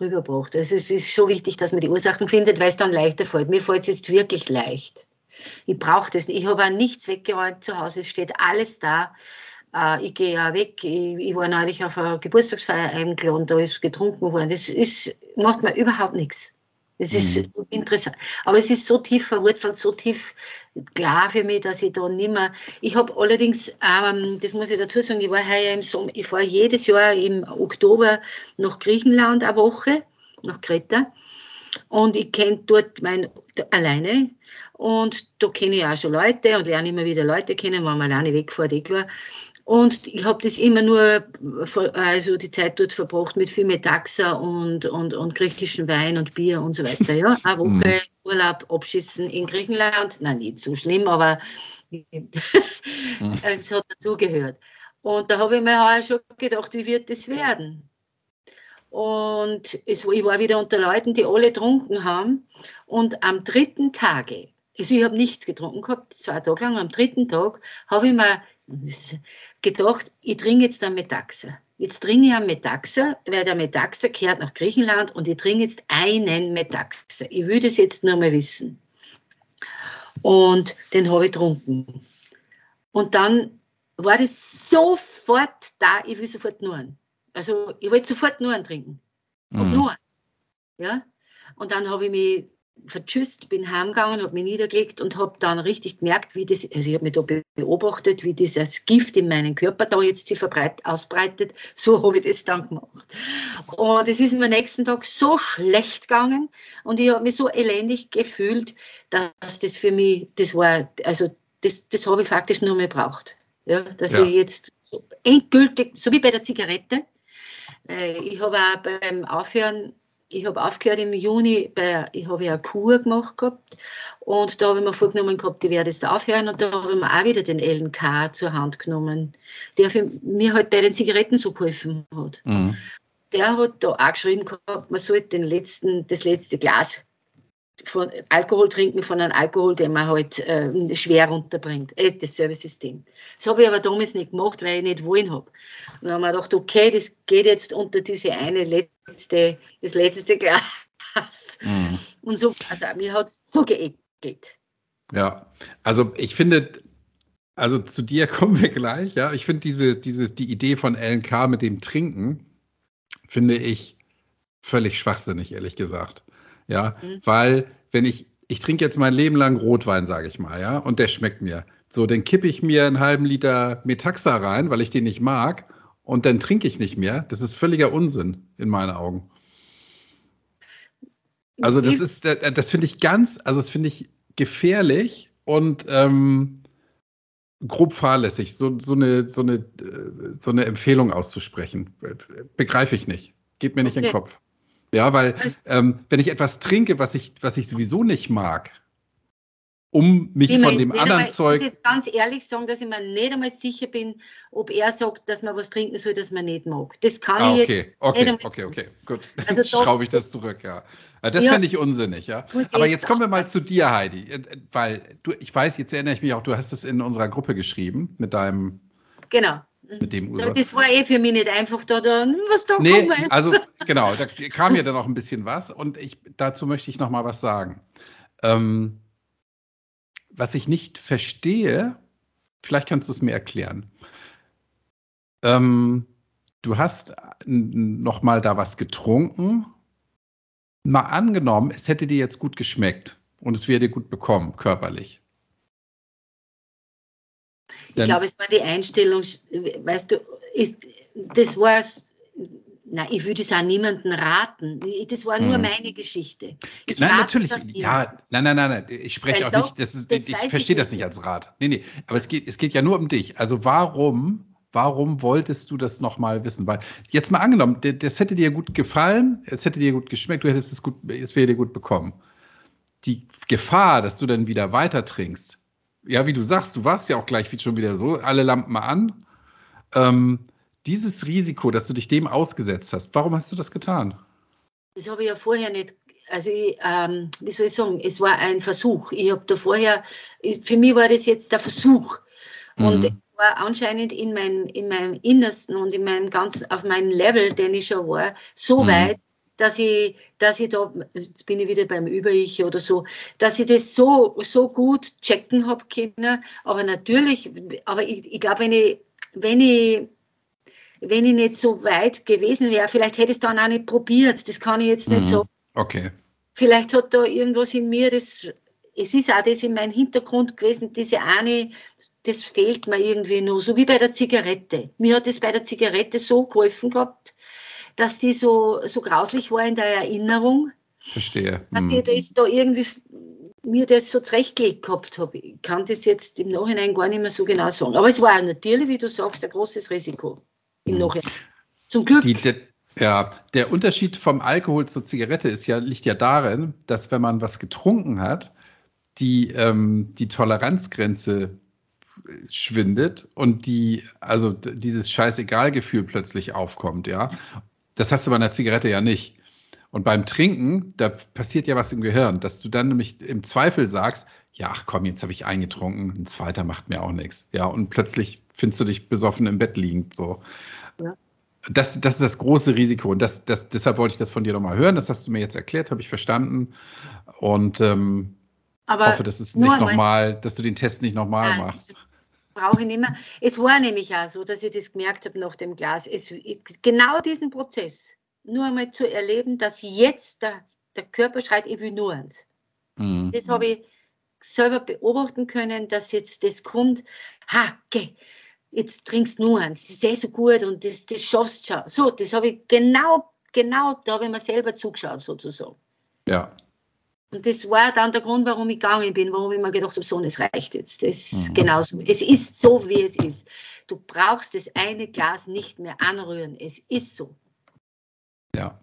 Speaker 2: rübergebracht. Also es ist schon wichtig, dass man die Ursachen findet, weil es dann leichter fällt. Mir fällt es jetzt wirklich leicht. Ich brauche das nicht. Ich habe auch nichts weggeräumt zu Hause. Es steht alles da. Uh, ich gehe ja weg. Ich, ich, war neulich auf einer Geburtstagsfeier eingeladen, da ist getrunken worden. Das ist, macht mir überhaupt nichts. Es ist mhm. interessant. Aber es ist so tief verwurzelt, so tief klar für mich, dass ich da nicht mehr. Ich habe allerdings, ähm, das muss ich dazu sagen, ich war heuer im Sommer, ich fahre jedes Jahr im Oktober nach Griechenland eine Woche, nach Kreta. Und ich kenne dort mein, alleine. Und da kenne ich auch schon Leute und lerne immer wieder Leute kennen, wenn man alleine wegfährt, eh klar. Und ich habe das immer nur, also die Zeit dort verbracht mit viel Metaxa und, und, und griechischen Wein und Bier und so weiter. Ja, eine Woche mhm. Urlaub abschießen in Griechenland. Nein, nicht so schlimm, aber es hat dazugehört. Und da habe ich mir auch schon gedacht, wie wird das werden? Und es, ich war wieder unter Leuten, die alle getrunken haben. Und am dritten Tage, also ich habe nichts getrunken gehabt, zwei Tage lang, am dritten Tag habe ich mir gedacht, ich trinke jetzt einen Metaxa. Jetzt trinke ich einen Metaxa, weil der Metaxa kehrt nach Griechenland und ich trinke jetzt einen Metaxa. Ich will das jetzt nur mal wissen. Und den habe ich getrunken. Und dann war das sofort da, ich will sofort nur einen. Also ich wollte sofort nur einen trinken. Und mhm. nur. Ja? Und dann habe ich mich vertschüsst, bin heimgegangen, habe mich niedergelegt und habe dann richtig gemerkt, wie das, also ich habe mich da beobachtet, wie dieses Gift in meinen Körper da jetzt sich verbreit, ausbreitet. So habe ich das dann gemacht. Und es ist mir am nächsten Tag so schlecht gegangen und ich habe mich so elendig gefühlt, dass das für mich, das war, also das, das habe ich faktisch nur mehr braucht. Ja, dass ja. ich jetzt endgültig, so wie bei der Zigarette, äh, ich habe auch beim Aufhören ich habe aufgehört im Juni, bei, ich habe ja eine Kur gemacht gehabt und da habe ich mir vorgenommen gehabt, ich werde jetzt aufhören und da habe ich mir auch wieder den LNK zur Hand genommen, der für mir halt bei den Zigaretten so geholfen hat. Mhm. Der hat da auch geschrieben gehabt, man sollte den letzten, das letzte Glas von Alkohol trinken von einem Alkohol, den man halt äh, schwer runterbringt. Äh, das Service-System. Das habe ich aber damals nicht gemacht, weil ich nicht wollen habe. Und dann haben wir gedacht, okay, das geht jetzt unter diese eine letzte, das letzte Glas. Mhm. Und so, also mir hat es so geekelt.
Speaker 1: Ja, also ich finde, also zu dir kommen wir gleich, ja. Ich finde diese, diese, die Idee von LNK mit dem Trinken, finde ich völlig schwachsinnig, ehrlich gesagt. Ja, mhm. weil wenn ich, ich trinke jetzt mein Leben lang Rotwein, sage ich mal, ja, und der schmeckt mir. So, dann kippe ich mir einen halben Liter Metaxa rein, weil ich den nicht mag, und dann trinke ich nicht mehr. Das ist völliger Unsinn in meinen Augen. Also das ist, das finde ich ganz, also das finde ich gefährlich und ähm, grob fahrlässig, so, so, eine, so, eine, so eine Empfehlung auszusprechen. Begreife ich nicht. Geht mir nicht okay. in den Kopf. Ja, weil ähm, wenn ich etwas trinke, was ich, was ich sowieso nicht mag, um mich von dem anderen
Speaker 2: einmal,
Speaker 1: Zeug.
Speaker 2: Ich muss jetzt ganz ehrlich sagen, dass ich mir nicht einmal sicher bin, ob er sagt, dass man was trinken soll, das man nicht mag. Das kann ah,
Speaker 1: okay.
Speaker 2: ich jetzt
Speaker 1: okay, nicht okay, okay, okay, gut. Also Dann schraube ich das zurück, ja. Das ja, fände ich unsinnig, ja. Aber jetzt, jetzt kommen wir mal zu dir, Heidi, äh, weil du, ich weiß, jetzt erinnere ich mich auch, du hast es in unserer Gruppe geschrieben mit deinem.
Speaker 2: Genau.
Speaker 1: Mit dem User.
Speaker 2: Das war eh für mich nicht einfach da, da was da
Speaker 1: nee, kommt. Also genau, da kam ja dann auch ein bisschen was und ich, dazu möchte ich noch mal was sagen. Ähm, was ich nicht verstehe, vielleicht kannst du es mir erklären. Ähm, du hast noch mal da was getrunken. Mal angenommen, es hätte dir jetzt gut geschmeckt und es wäre dir gut bekommen, körperlich.
Speaker 2: Ich glaube, es war die Einstellung, weißt du, ist, das war Nein, ich würde es auch niemandem raten. Das war nur hm. meine Geschichte.
Speaker 1: Ich nein, natürlich. Ja, nein, nein, nein, nein. Ich spreche auch doch, nicht, das ist, das ich verstehe das nicht als Rat. Nee, nee. Aber es geht, es geht ja nur um dich. Also warum, warum wolltest du das nochmal wissen? Weil, jetzt mal angenommen, das hätte dir gut gefallen, es hätte dir gut geschmeckt, du hättest es gut, es wäre dir gut bekommen. Die Gefahr, dass du dann wieder weiter trinkst, ja, wie du sagst, du warst ja auch gleich schon wieder so, alle Lampen an. Ähm, dieses Risiko, dass du dich dem ausgesetzt hast, warum hast du das getan?
Speaker 2: Das habe ich ja vorher nicht. Also, ich, ähm, wie soll ich sagen, es war ein Versuch. Ich habe da vorher, für mich war das jetzt der Versuch. Und mhm. es war anscheinend in, mein, in meinem Innersten und in meinem ganz, auf meinem Level, den ich schon war, so mhm. weit, dass ich, dass ich da, jetzt bin ich wieder beim Über-Ich oder so, dass ich das so, so gut checken habe können. Aber natürlich, aber ich, ich glaube, wenn ich, wenn ich wenn ich nicht so weit gewesen wäre, vielleicht hätte ich es dann auch nicht probiert. Das kann ich jetzt nicht mhm. so.
Speaker 1: Okay.
Speaker 2: Vielleicht hat da irgendwas in mir, das, es ist auch das in meinem Hintergrund gewesen, diese eine, das fehlt mir irgendwie nur, so wie bei der Zigarette. Mir hat es bei der Zigarette so geholfen gehabt, dass die so, so grauslich war in der Erinnerung.
Speaker 1: Verstehe.
Speaker 2: Dass mhm. ich das da irgendwie mir das so zurechtgelegt gehabt habe. Ich kann das jetzt im Nachhinein gar nicht mehr so genau sagen. Aber es war natürlich, wie du sagst, ein großes Risiko im mhm. Nachhinein. Zum Glück.
Speaker 1: Die, der, ja, der Unterschied vom Alkohol zur Zigarette ist ja, liegt ja darin, dass wenn man was getrunken hat, die, ähm, die Toleranzgrenze schwindet und die, also dieses Scheißegal-Gefühl plötzlich aufkommt, ja. Das hast du bei einer Zigarette ja nicht. Und beim Trinken, da passiert ja was im Gehirn, dass du dann nämlich im Zweifel sagst, ja, ach komm, jetzt habe ich eingetrunken, ein zweiter macht mir auch nichts. Ja, und plötzlich findest du dich besoffen im Bett liegend so. Ja. Das, das ist das große Risiko. Und das, das, deshalb wollte ich das von dir nochmal hören. Das hast du mir jetzt erklärt, habe ich verstanden. Und ähm, hoffe, dass es nicht nochmal, dass du den Test nicht nochmal machst.
Speaker 2: Brauche ich nicht mehr. Es war nämlich auch so, dass ich das gemerkt habe nach dem Glas. Es, genau diesen Prozess, nur einmal zu erleben, dass jetzt der, der Körper schreit, ich will nur eins. Mhm. Das habe ich selber beobachten können, dass jetzt das kommt, ha, geh, jetzt trinkst du nur eins, das ist eh so gut und das, das schaffst du schon. So, das habe ich genau, genau, da habe ich mir selber zugeschaut sozusagen.
Speaker 1: Ja.
Speaker 2: Und das war dann der Grund, warum ich gegangen bin, warum ich mir gedacht habe, so, es reicht jetzt. Das mhm. genauso. Es ist so, wie es ist. Du brauchst das eine Glas nicht mehr anrühren. Es ist so.
Speaker 1: Ja.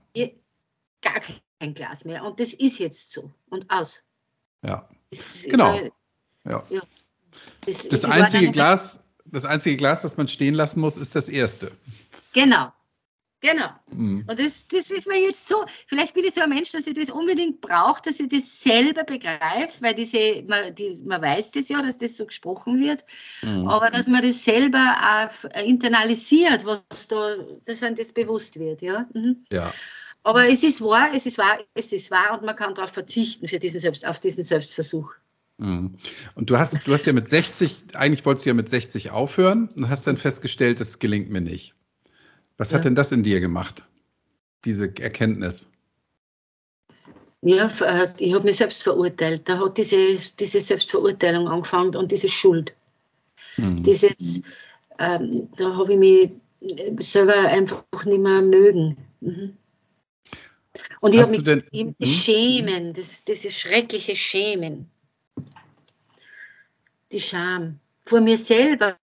Speaker 2: Gar kein Glas mehr. Und das ist jetzt so. Und aus.
Speaker 1: Ja. Das, genau. ja. ja. Das, das einzige Glas, das einzige Glas, das man stehen lassen muss, ist das erste.
Speaker 2: Genau. Genau. Mhm. Und das, das ist mir jetzt so, vielleicht bin ich so ein Mensch, dass ich das unbedingt brauche, dass ich das selber begreife, weil diese, man, die, man weiß das ja, dass das so gesprochen wird, mhm. aber dass man das selber auch internalisiert, was da, dass einem das bewusst wird. Ja. Mhm.
Speaker 1: ja.
Speaker 2: Aber es ist wahr, es ist wahr, es ist wahr und man kann darauf verzichten für diesen Selbst, auf diesen Selbstversuch.
Speaker 1: Mhm. Und du hast, du hast ja mit 60, eigentlich wolltest du ja mit 60 aufhören und hast dann festgestellt, das gelingt mir nicht. Was ja. hat denn das in dir gemacht, diese Erkenntnis?
Speaker 2: Ja, äh, ich habe mich selbst verurteilt. Da hat diese, diese Selbstverurteilung angefangen und diese Schuld. Mhm. Dieses, ähm, da habe ich mich selber einfach nicht mehr mögen. Mhm. Und ich habe mich denn, hm? Schämen, das, dieses schreckliche Schämen die Scham. vor mir selber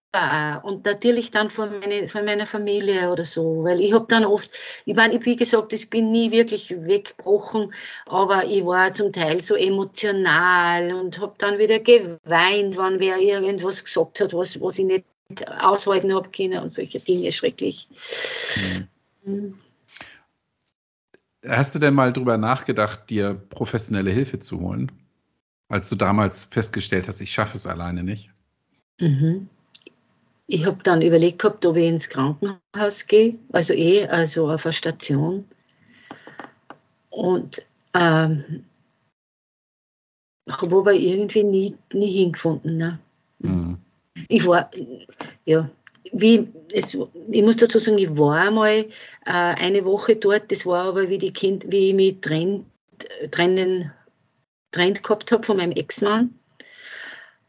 Speaker 2: und natürlich dann von, meine, von meiner Familie oder so, weil ich habe dann oft, ich meine, wie gesagt, ich bin nie wirklich weggebrochen, aber ich war zum Teil so emotional und habe dann wieder geweint, wenn wer irgendwas gesagt hat, was, was ich nicht aushalten habe können und solche Dinge schrecklich.
Speaker 1: Mhm. Hast du denn mal drüber nachgedacht, dir professionelle Hilfe zu holen, als du damals festgestellt hast, ich schaffe es alleine nicht?
Speaker 2: Mhm ich habe dann überlegt gehabt, ob ich ins Krankenhaus gehe, also eh, also auf eine Station. Und ähm, habe aber irgendwie nie, nie hingefunden. Ne? Mhm. Ich war, ja, wie, es, ich muss dazu sagen, ich war einmal äh, eine Woche dort, das war aber wie, die kind, wie ich mich trennt, trennen, trennt gehabt habe von meinem Ex-Mann.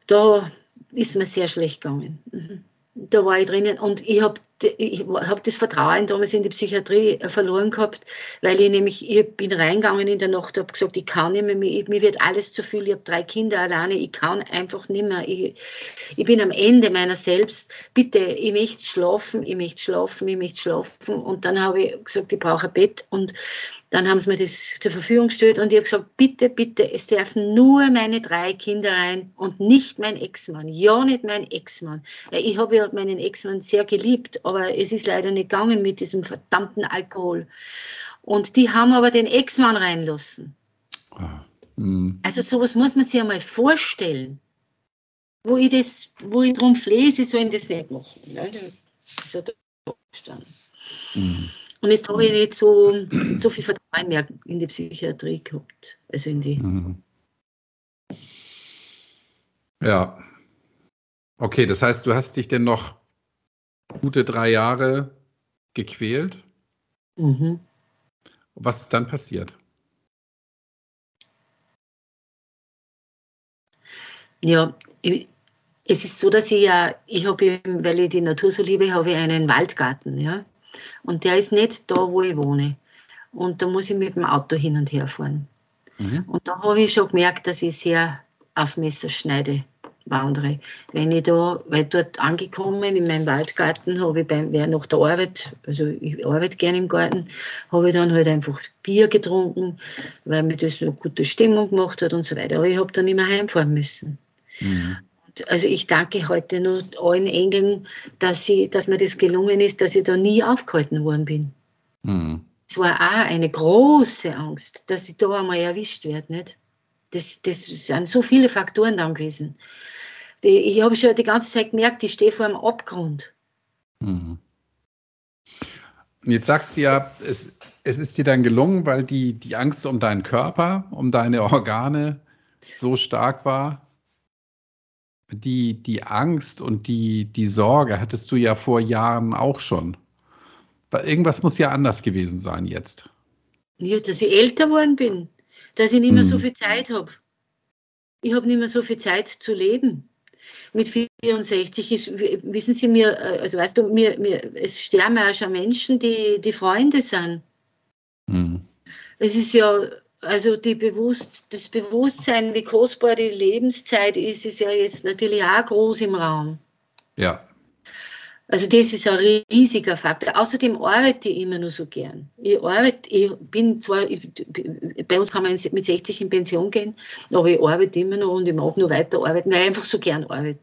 Speaker 2: Da ist mir sehr schlecht gegangen. Mhm da war ich drinnen und ich habe ich hab das Vertrauen damals in die Psychiatrie äh, verloren gehabt, weil ich nämlich, ich bin reingegangen in der Nacht, habe gesagt, ich kann nicht mehr, mir, mir wird alles zu viel, ich habe drei Kinder alleine, ich kann einfach nicht mehr, ich, ich bin am Ende meiner selbst, bitte, ich möchte schlafen, ich möchte schlafen, ich möchte schlafen. Und dann habe ich gesagt, ich brauche ein Bett. Und dann haben sie mir das zur Verfügung gestellt und ich habe gesagt, bitte, bitte, es dürfen nur meine drei Kinder rein und nicht mein Ex-Mann. Ja, nicht mein Ex-Mann. Ich habe ja meinen Ex-Mann sehr geliebt, aber es ist leider nicht gegangen mit diesem verdammten Alkohol. Und die haben aber den Ex-Mann reinlassen. Ah, mm. Also sowas muss man sich einmal vorstellen. Wo ich das, wo ich drum flehe, sie sollen das nicht machen. Das hat da gestanden. Mm. Und jetzt habe ich nicht so, so viel Vertrauen mehr in die Psychiatrie gehabt. Also in die. Mhm.
Speaker 1: Ja. Okay, das heißt, du hast dich denn noch gute drei Jahre gequält. Mhm. Was ist dann passiert?
Speaker 2: Ja, ich, es ist so, dass ich ja, ich habe, weil ich die Natur so liebe, habe ich einen Waldgarten, ja. Und der ist nicht da, wo ich wohne. Und da muss ich mit dem Auto hin und her fahren. Mhm. Und da habe ich schon gemerkt, dass ich sehr auf Messerschneide wandere. Wenn ich da, weil dort angekommen in meinem Waldgarten, habe ich beim, nach der Arbeit, also ich arbeite gerne im Garten, habe ich dann halt einfach Bier getrunken, weil mir das eine gute Stimmung gemacht hat und so weiter. Aber ich habe dann immer heimfahren müssen. Mhm also ich danke heute nur allen Engeln, dass, sie, dass mir das gelungen ist, dass ich da nie aufgehalten worden bin. Mhm. Es war auch eine große Angst, dass ich da einmal erwischt werde. Nicht? Das, das sind so viele Faktoren dann gewesen. Die, ich habe schon die ganze Zeit gemerkt, ich stehe vor einem Abgrund. Mhm.
Speaker 1: Jetzt sagst du ja, es, es ist dir dann gelungen, weil die, die Angst um deinen Körper, um deine Organe so stark war die, die Angst und die, die Sorge hattest du ja vor Jahren auch schon. Irgendwas muss ja anders gewesen sein jetzt.
Speaker 2: Ja, dass ich älter geworden bin, dass ich nicht mehr hm. so viel Zeit habe. Ich habe nicht mehr so viel Zeit zu leben. Mit 64 ist, wissen Sie mir, also weißt du, mir, mir, es sterben ja schon Menschen, die, die Freunde sind. Hm. Es ist ja also Bewusst, das Bewusstsein, wie kostbar die Lebenszeit ist, ist ja jetzt natürlich auch groß im Raum.
Speaker 1: Ja.
Speaker 2: Also das ist ein riesiger Faktor. Außerdem arbeite ich immer nur so gern. Ich arbeite, ich bin zwar, ich, bei uns kann man mit 60 in Pension gehen, aber ich arbeite immer noch und ich mag nur weiter arbeiten, weil ich einfach so gern arbeite.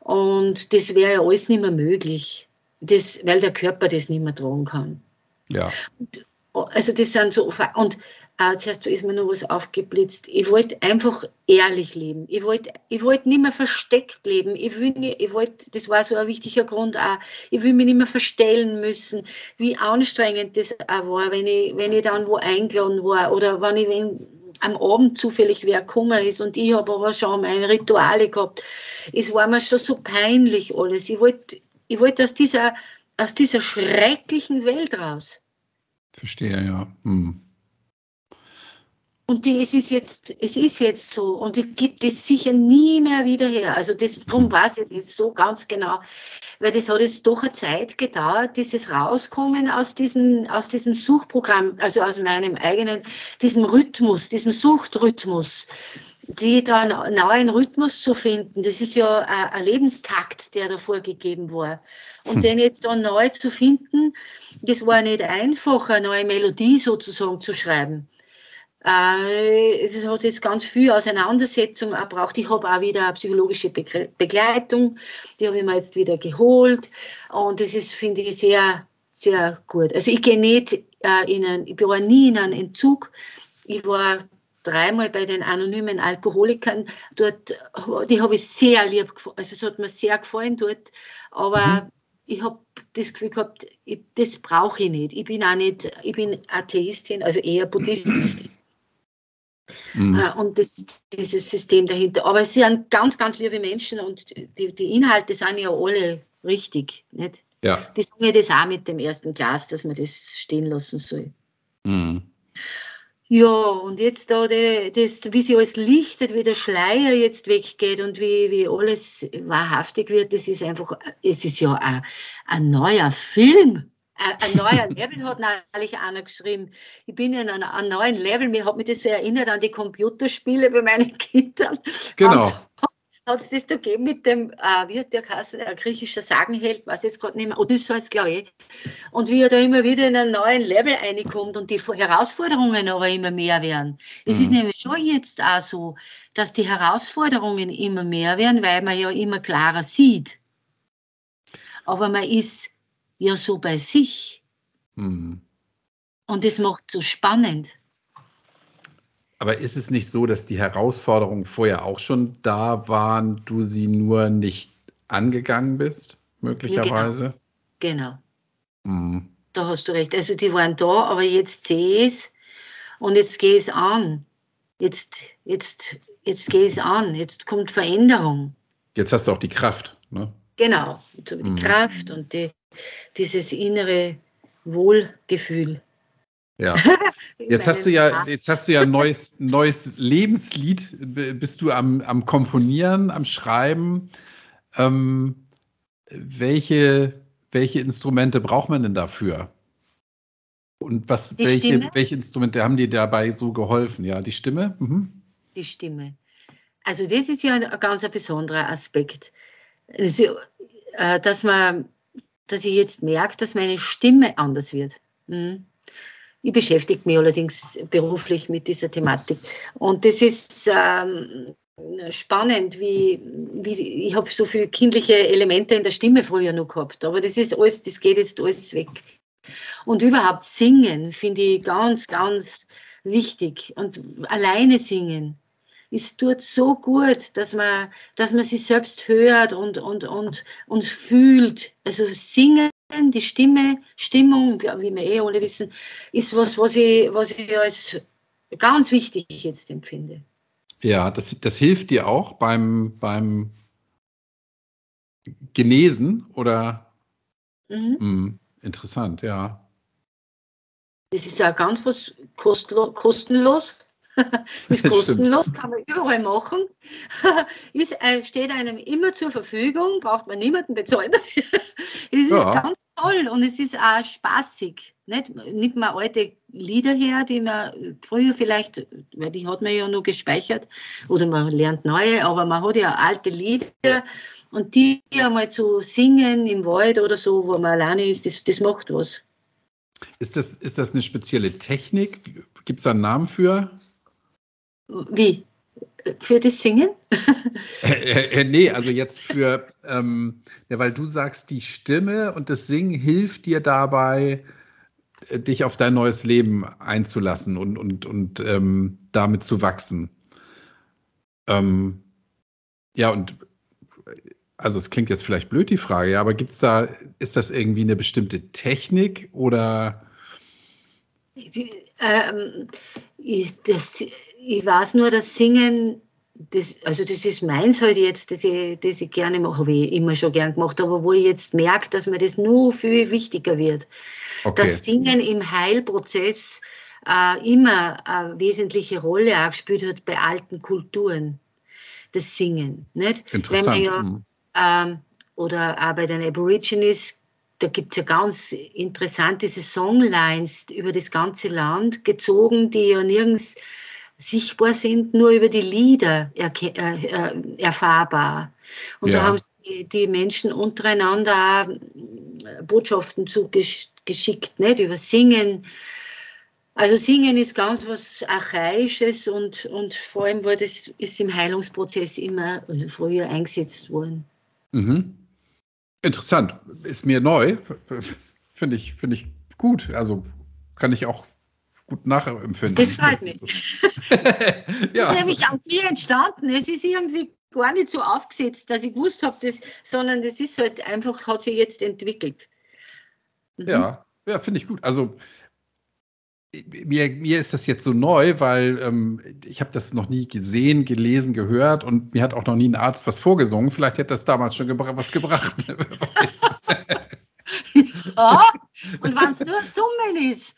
Speaker 2: Und das wäre ja alles nicht mehr möglich, das, weil der Körper das nicht mehr tragen kann.
Speaker 1: Ja.
Speaker 2: Und, also das sind so, und äh, zuerst ist mir noch was aufgeblitzt. Ich wollte einfach ehrlich leben. Ich wollte ich wollt nicht mehr versteckt leben. Ich will ich wollte, das war so ein wichtiger Grund auch, ich will mich nicht mehr verstellen müssen, wie anstrengend das auch war, wenn ich, wenn ich dann wo eingeladen war oder wenn ich wenn am Abend zufällig wer gekommen ist und ich habe aber schon meine Rituale gehabt. Es war mir schon so peinlich alles. Ich wollte ich wollt aus, dieser, aus dieser schrecklichen Welt raus.
Speaker 1: Verstehe, ja. Hm.
Speaker 2: Und die, es, ist jetzt, es ist jetzt so und ich gibt es sicher nie mehr wieder her. Also das, darum war es jetzt so ganz genau, weil das hat jetzt doch eine Zeit gedauert, dieses Rauskommen aus diesem, aus diesem Suchprogramm, also aus meinem eigenen, diesem Rhythmus, diesem Suchtrhythmus. die da einen neuen Rhythmus zu finden, das ist ja ein Lebenstakt, der da vorgegeben war. Und hm. den jetzt da neu zu finden, das war nicht einfach, eine neue Melodie sozusagen zu schreiben. Äh, es hat jetzt ganz viel Auseinandersetzung braucht. Ich habe auch wieder eine psychologische Begleitung, die habe ich mir jetzt wieder geholt. Und das ist, finde ich, sehr, sehr gut. Also ich gehe nicht äh, in einen, ich war nie in einem Entzug. Ich war dreimal bei den anonymen Alkoholikern. Dort, die habe ich sehr lieb, also es hat mir sehr gefallen dort. Aber mhm. ich habe das Gefühl gehabt, ich, das brauche ich nicht. Ich bin auch nicht, ich bin Atheistin, also eher Buddhistin. Mhm. Äh, und das, dieses System dahinter. Aber es sind ganz, ganz liebe Menschen und die, die Inhalte sind ja alle richtig. Nicht? Ja. Die sagen ja das auch mit dem ersten Glas, dass man das stehen lassen soll. Mhm. Ja, und jetzt da, die, das, wie sie alles lichtet, wie der Schleier jetzt weggeht und wie, wie alles wahrhaftig wird, das ist einfach, es ist ja ein, ein neuer Film. Ein, neuer Level hat neulich einer geschrieben. Ich bin in einem, einem neuen Level. Mir hat mich das so erinnert an die Computerspiele bei meinen Kindern.
Speaker 1: Genau.
Speaker 2: Hat es das da gegeben mit dem, äh, wie hat der geheißen, ein griechischer Sagenheld, weiß jetzt gerade nicht mehr, Odysseus, glaube ich. Und wie er da immer wieder in einen neuen Level reinkommt und die Herausforderungen aber immer mehr werden. Es mhm. ist nämlich schon jetzt auch so, dass die Herausforderungen immer mehr werden, weil man ja immer klarer sieht. Aber man ist ja so bei sich. Mhm. Und das macht es so spannend.
Speaker 1: Aber ist es nicht so, dass die Herausforderungen vorher auch schon da waren, du sie nur nicht angegangen bist, möglicherweise?
Speaker 2: Ja, genau. genau. Mhm. Da hast du recht. Also die waren da, aber jetzt sehe ich es und jetzt gehe ich es an. Jetzt, jetzt, jetzt gehe ich es an. Jetzt kommt Veränderung.
Speaker 1: Jetzt hast du auch die Kraft. Ne?
Speaker 2: Genau, die mhm. Kraft und die, dieses innere Wohlgefühl.
Speaker 1: Ja. Jetzt hast du ja, jetzt hast du ja ein neues, neues Lebenslied. Bist du am, am Komponieren, am Schreiben? Ähm, welche, welche Instrumente braucht man denn dafür? Und was, welche, welche Instrumente haben dir dabei so geholfen? Ja, die Stimme? Mhm.
Speaker 2: Die Stimme. Also das ist ja ein ganz ein besonderer Aspekt. Also, dass man dass ich jetzt merke, dass meine Stimme anders wird. Mhm. Ich beschäftige mich allerdings beruflich mit dieser Thematik. Und das ist ähm, spannend, wie, wie ich habe so viele kindliche Elemente in der Stimme früher noch gehabt. Aber das ist alles, das geht jetzt alles weg. Und überhaupt singen finde ich ganz, ganz wichtig. Und alleine singen es tut so gut, dass man, dass man sich selbst hört und, und, und, und fühlt. Also singen, die Stimme, Stimmung, wie wir eh alle wissen, ist was, was ich, was ich als ganz wichtig jetzt empfinde.
Speaker 1: Ja, das, das hilft dir auch beim, beim Genesen oder? Mhm. Hm, interessant, ja.
Speaker 2: Das ist ja ganz was kostenlos ist kostenlos, kann man überall machen. ist, äh, steht einem immer zur Verfügung, braucht man niemanden bezahlen dafür. es ist ja. ganz toll und es ist auch spaßig. Nicht? Nimmt man alte Lieder her, die man früher vielleicht, weil die hat man ja nur gespeichert, oder man lernt neue, aber man hat ja alte Lieder und die einmal zu singen im Wald oder so, wo man alleine ist, das, das macht was.
Speaker 1: Ist das, ist das eine spezielle Technik? Gibt es da einen Namen für?
Speaker 2: Wie? Für das Singen?
Speaker 1: äh, äh, nee, also jetzt für, ähm, ja, weil du sagst, die Stimme und das Singen hilft dir dabei, äh, dich auf dein neues Leben einzulassen und, und, und ähm, damit zu wachsen. Ähm, ja, und also es klingt jetzt vielleicht blöd, die Frage, ja, aber gibt es da, ist das irgendwie eine bestimmte Technik oder?
Speaker 2: Ähm, ist das ich weiß nur, dass Singen, das, also das ist meins halt jetzt, das ich, das ich gerne mache, habe ich immer schon gern gemacht, aber wo ich jetzt merke, dass mir das nur viel wichtiger wird. Okay. Dass Singen im Heilprozess äh, immer eine wesentliche Rolle auch gespielt hat bei alten Kulturen. Das Singen. Nicht?
Speaker 1: Interessant. Wenn man ja, mhm.
Speaker 2: ähm, oder auch bei den Aborigines da gibt es ja ganz interessante Songlines über das ganze Land gezogen, die ja nirgends sichtbar sind, nur über die Lieder er, äh, äh, erfahrbar. Und ja. da haben die, die Menschen untereinander auch Botschaften zugeschickt, nicht? über Singen. Also Singen ist ganz was Archaisches und, und vor allem war das ist im Heilungsprozess immer, also früher eingesetzt worden.
Speaker 1: Mhm. Interessant. Ist mir neu. Finde ich, find ich gut. Also kann ich auch gut nachempfinden.
Speaker 2: Das freut mich. ja. Das ist nämlich aus mir entstanden. Es ist irgendwie gar nicht so aufgesetzt, dass ich gewusst habe, das, sondern das ist halt einfach, hat sich jetzt entwickelt.
Speaker 1: Mhm. Ja, ja, finde ich gut. Also mir, mir ist das jetzt so neu, weil ähm, ich habe das noch nie gesehen, gelesen, gehört und mir hat auch noch nie ein Arzt was vorgesungen. Vielleicht hätte das damals schon gebra was gebracht.
Speaker 2: ja, und wenn es nur Summen ist.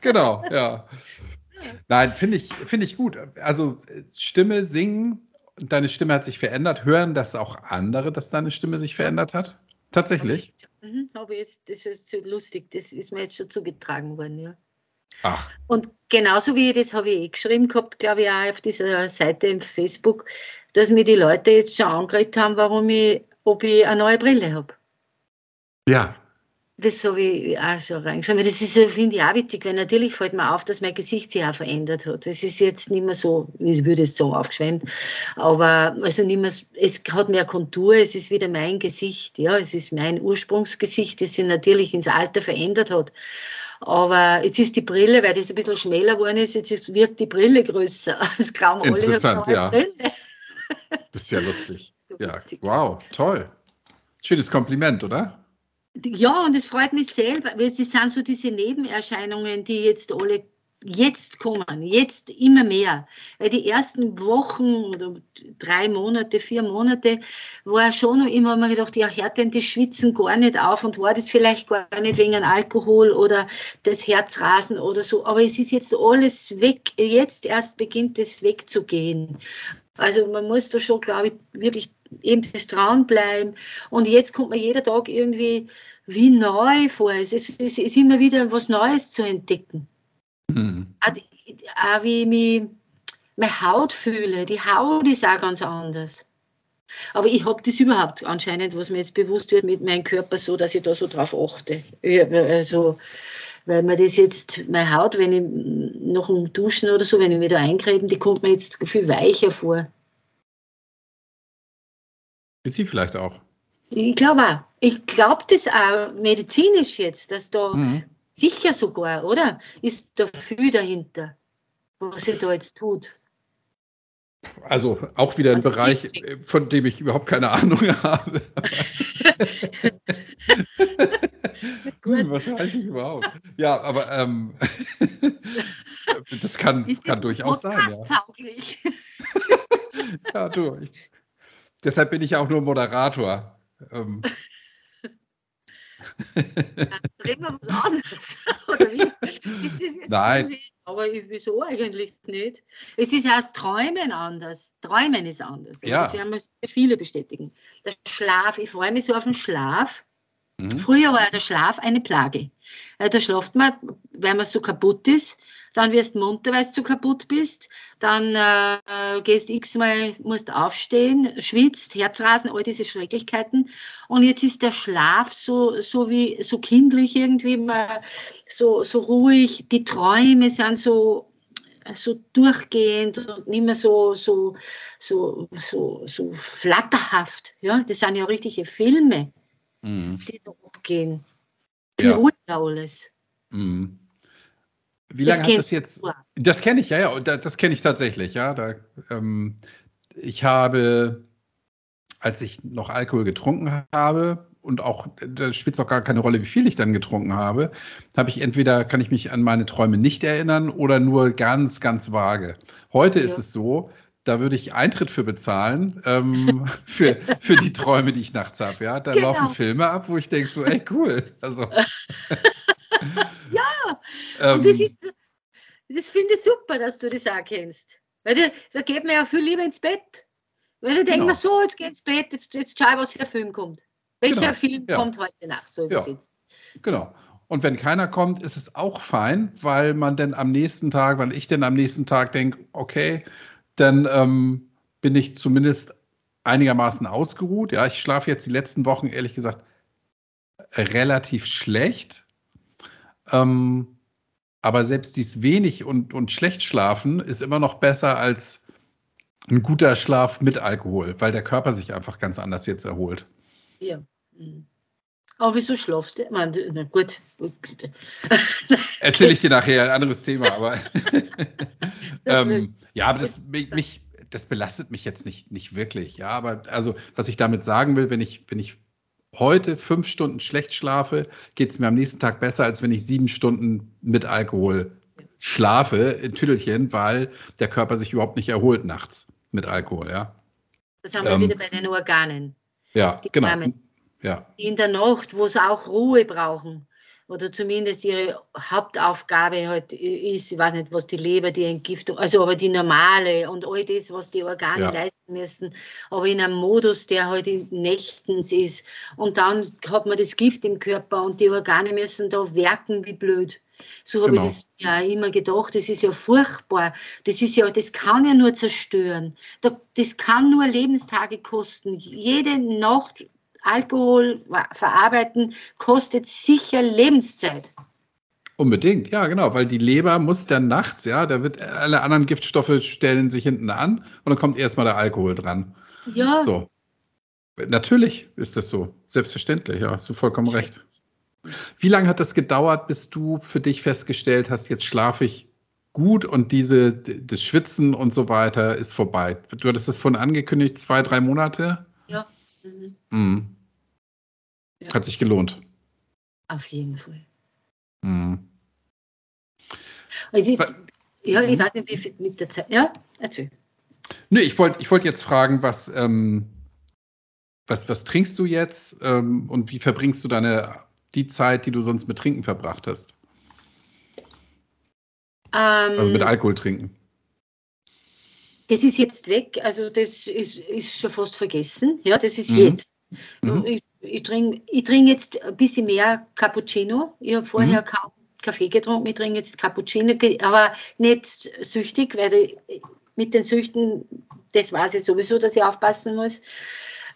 Speaker 1: genau, ja. Nein, finde ich, find ich gut. Also Stimme, Singen, deine Stimme hat sich verändert. Hören das auch andere, dass deine Stimme sich verändert hat? Tatsächlich?
Speaker 2: Mhm, aber jetzt, das ist so lustig, das ist mir jetzt schon zugetragen worden, ja.
Speaker 1: Ach.
Speaker 2: Und genauso wie das habe ich eh geschrieben gehabt, glaube ich, auch auf dieser Seite im Facebook, dass mir die Leute jetzt schon angeredet haben, warum ich, ob ich eine neue Brille habe.
Speaker 1: Ja.
Speaker 2: Das habe ich auch schon reingeschaut. Das ist, finde ich, auch witzig, weil natürlich fällt mir auf, dass mein Gesicht sich auch verändert hat. Es ist jetzt nicht mehr so, ich würde es so aufgeschwemmt, aber also nicht mehr, es hat mehr Kontur, es ist wieder mein Gesicht, ja, es ist mein Ursprungsgesicht, das sich natürlich ins Alter verändert hat. Aber jetzt ist die Brille, weil das ein bisschen schmäler geworden ist, jetzt ist, wirkt die Brille größer. Das
Speaker 1: glauben alle. Interessant, ja. Brille. Das ist ja lustig. Ja, wow, toll. Schönes Kompliment, oder?
Speaker 2: Ja, und es freut mich selber, weil es sind so diese Nebenerscheinungen, die jetzt alle jetzt kommen, jetzt immer mehr. Weil die ersten Wochen oder drei Monate, vier Monate war schon noch immer mal gedacht, ja, hört denn das Schwitzen gar nicht auf und war das vielleicht gar nicht wegen Alkohol oder das Herzrasen oder so. Aber es ist jetzt alles weg. Jetzt erst beginnt es wegzugehen. Also man muss da schon, glaube ich, wirklich eben das Trauen bleiben. Und jetzt kommt man jeden Tag irgendwie wie neu vor. Es ist, es ist immer wieder was Neues zu entdecken. Mhm. Auch, auch wie ich mich, meine Haut fühle. Die Haut ist auch ganz anders. Aber ich habe das überhaupt anscheinend, was mir jetzt bewusst wird mit meinem Körper, so dass ich da so drauf achte. Also, weil mir das jetzt, meine Haut, wenn ich nach dem Duschen oder so, wenn ich wieder eincreme, die kommt mir jetzt viel weicher vor.
Speaker 1: Ist sie vielleicht auch?
Speaker 2: Ich glaube auch. Ich glaube das auch medizinisch jetzt, dass da mhm. Sicher sogar, oder? Ist da viel dahinter, was sie da jetzt tut.
Speaker 1: Also auch wieder ein Bereich, von dem ich überhaupt keine Ahnung habe. Gut, was weiß ich überhaupt? Ja, aber ähm, das kann, kann durchaus sein. Ja. ja, du. Ich, deshalb bin ich auch nur Moderator. Ähm,
Speaker 2: reden wir was anderes. Oder wie? Ist das jetzt
Speaker 1: Nein.
Speaker 2: Aber wieso eigentlich nicht? Es ist erst Träumen anders. Träumen ist anders. Ja. Das werden wir viele bestätigen. Der Schlaf, ich freue mich so auf den Schlaf. Mhm. Früher war der Schlaf eine Plage. Da schlaft man, weil man so kaputt ist dann wirst du munter, weil du zu kaputt bist, dann äh, gehst x-mal, musst aufstehen, schwitzt, Herzrasen, all diese Schrecklichkeiten. Und jetzt ist der Schlaf so, so wie, so kindlich irgendwie, mal, so, so ruhig, die Träume sind so, so durchgehend und nicht mehr so, so, so, so, so flatterhaft. Ja? Das sind ja richtige Filme, mhm. die so abgehen. Wie ja. ruhig alles.
Speaker 1: Mhm. Wie lange hat das jetzt? Das kenne ich, ja, ja, das kenne ich tatsächlich, ja. Da, ähm, ich habe, als ich noch Alkohol getrunken habe, und auch, da spielt es auch gar keine Rolle, wie viel ich dann getrunken habe, habe ich entweder, kann ich mich an meine Träume nicht erinnern oder nur ganz, ganz vage. Heute ja. ist es so, da würde ich Eintritt für bezahlen, ähm, für, für die Träume, die ich nachts habe. Ja? Da genau. laufen Filme ab, wo ich denke, so, ey, cool. Also.
Speaker 2: ja, ähm, und das ist, das finde ich super, dass du das auch kennst. Weil da, da geht man ja viel lieber ins Bett. Weil da denkt man so, jetzt geht ins Bett, jetzt, jetzt schau, was für ein Film kommt. Welcher genau, Film ja. kommt heute Nacht, so
Speaker 1: ja. Genau. Und wenn keiner kommt, ist es auch fein, weil man dann am nächsten Tag, weil ich dann am nächsten Tag denke, okay, dann ähm, bin ich zumindest einigermaßen ausgeruht. Ja, ich schlafe jetzt die letzten Wochen ehrlich gesagt relativ schlecht. Ähm, aber selbst dies wenig und, und schlecht schlafen ist immer noch besser als ein guter Schlaf mit Alkohol, weil der Körper sich einfach ganz anders jetzt erholt.
Speaker 2: Ja. Mhm. Aber wieso schlafst du? Man, na gut.
Speaker 1: Erzähle ich dir nachher ein anderes Thema, aber ähm, ja, aber das, mich, das belastet mich jetzt nicht, nicht wirklich. Ja, aber also, was ich damit sagen will, wenn ich, wenn ich heute fünf Stunden schlecht schlafe, geht es mir am nächsten Tag besser, als wenn ich sieben Stunden mit Alkohol schlafe in Tüdelchen, weil der Körper sich überhaupt nicht erholt nachts mit Alkohol, ja.
Speaker 2: Das haben wir ähm, wieder bei den Organen.
Speaker 1: Ja, genau. Armen.
Speaker 2: Ja. In der Nacht, wo sie auch Ruhe brauchen oder zumindest ihre Hauptaufgabe halt ist, ich weiß nicht, was die Leber, die Entgiftung, also aber die normale und all das, was die Organe ja. leisten müssen, aber in einem Modus, der halt nächtens ist. Und dann hat man das Gift im Körper und die Organe müssen da werken wie blöd. So habe genau. ich das ja immer gedacht. Das ist ja furchtbar. Das ist ja, das kann ja nur zerstören. Das kann nur Lebenstage kosten. Jede Nacht Alkohol verarbeiten kostet sicher Lebenszeit.
Speaker 1: Unbedingt, ja, genau, weil die Leber muss dann nachts, ja, da wird alle anderen Giftstoffe stellen sich hinten an und dann kommt erstmal der Alkohol dran.
Speaker 2: Ja.
Speaker 1: So. Natürlich ist das so. Selbstverständlich, ja, hast du vollkommen recht. Wie lange hat das gedauert, bis du für dich festgestellt hast, jetzt schlafe ich gut und diese, das Schwitzen und so weiter ist vorbei? Du hattest das von angekündigt, zwei, drei Monate?
Speaker 2: Ja. Mhm.
Speaker 1: Mhm. Ja. Hat sich gelohnt.
Speaker 2: Auf jeden Fall.
Speaker 1: Mhm.
Speaker 2: Ich, ja, ich weiß nicht, wie viel mit der Zeit. Ja, erzähl.
Speaker 1: Nö, ich wollte ich wollt jetzt fragen, was, ähm, was, was trinkst du jetzt ähm, und wie verbringst du deine die Zeit, die du sonst mit Trinken verbracht hast?
Speaker 2: Ähm,
Speaker 1: also mit Alkohol trinken.
Speaker 2: Das ist jetzt weg, also das ist, ist schon fast vergessen. Ja, das ist mhm. jetzt. Mhm. Ich, ich trinke trink jetzt ein bisschen mehr Cappuccino. Ich habe vorher mhm. kaum Kaffee getrunken, ich trinke jetzt Cappuccino, aber nicht süchtig, weil ich, mit den Süchten, das weiß ich sowieso, dass ich aufpassen muss.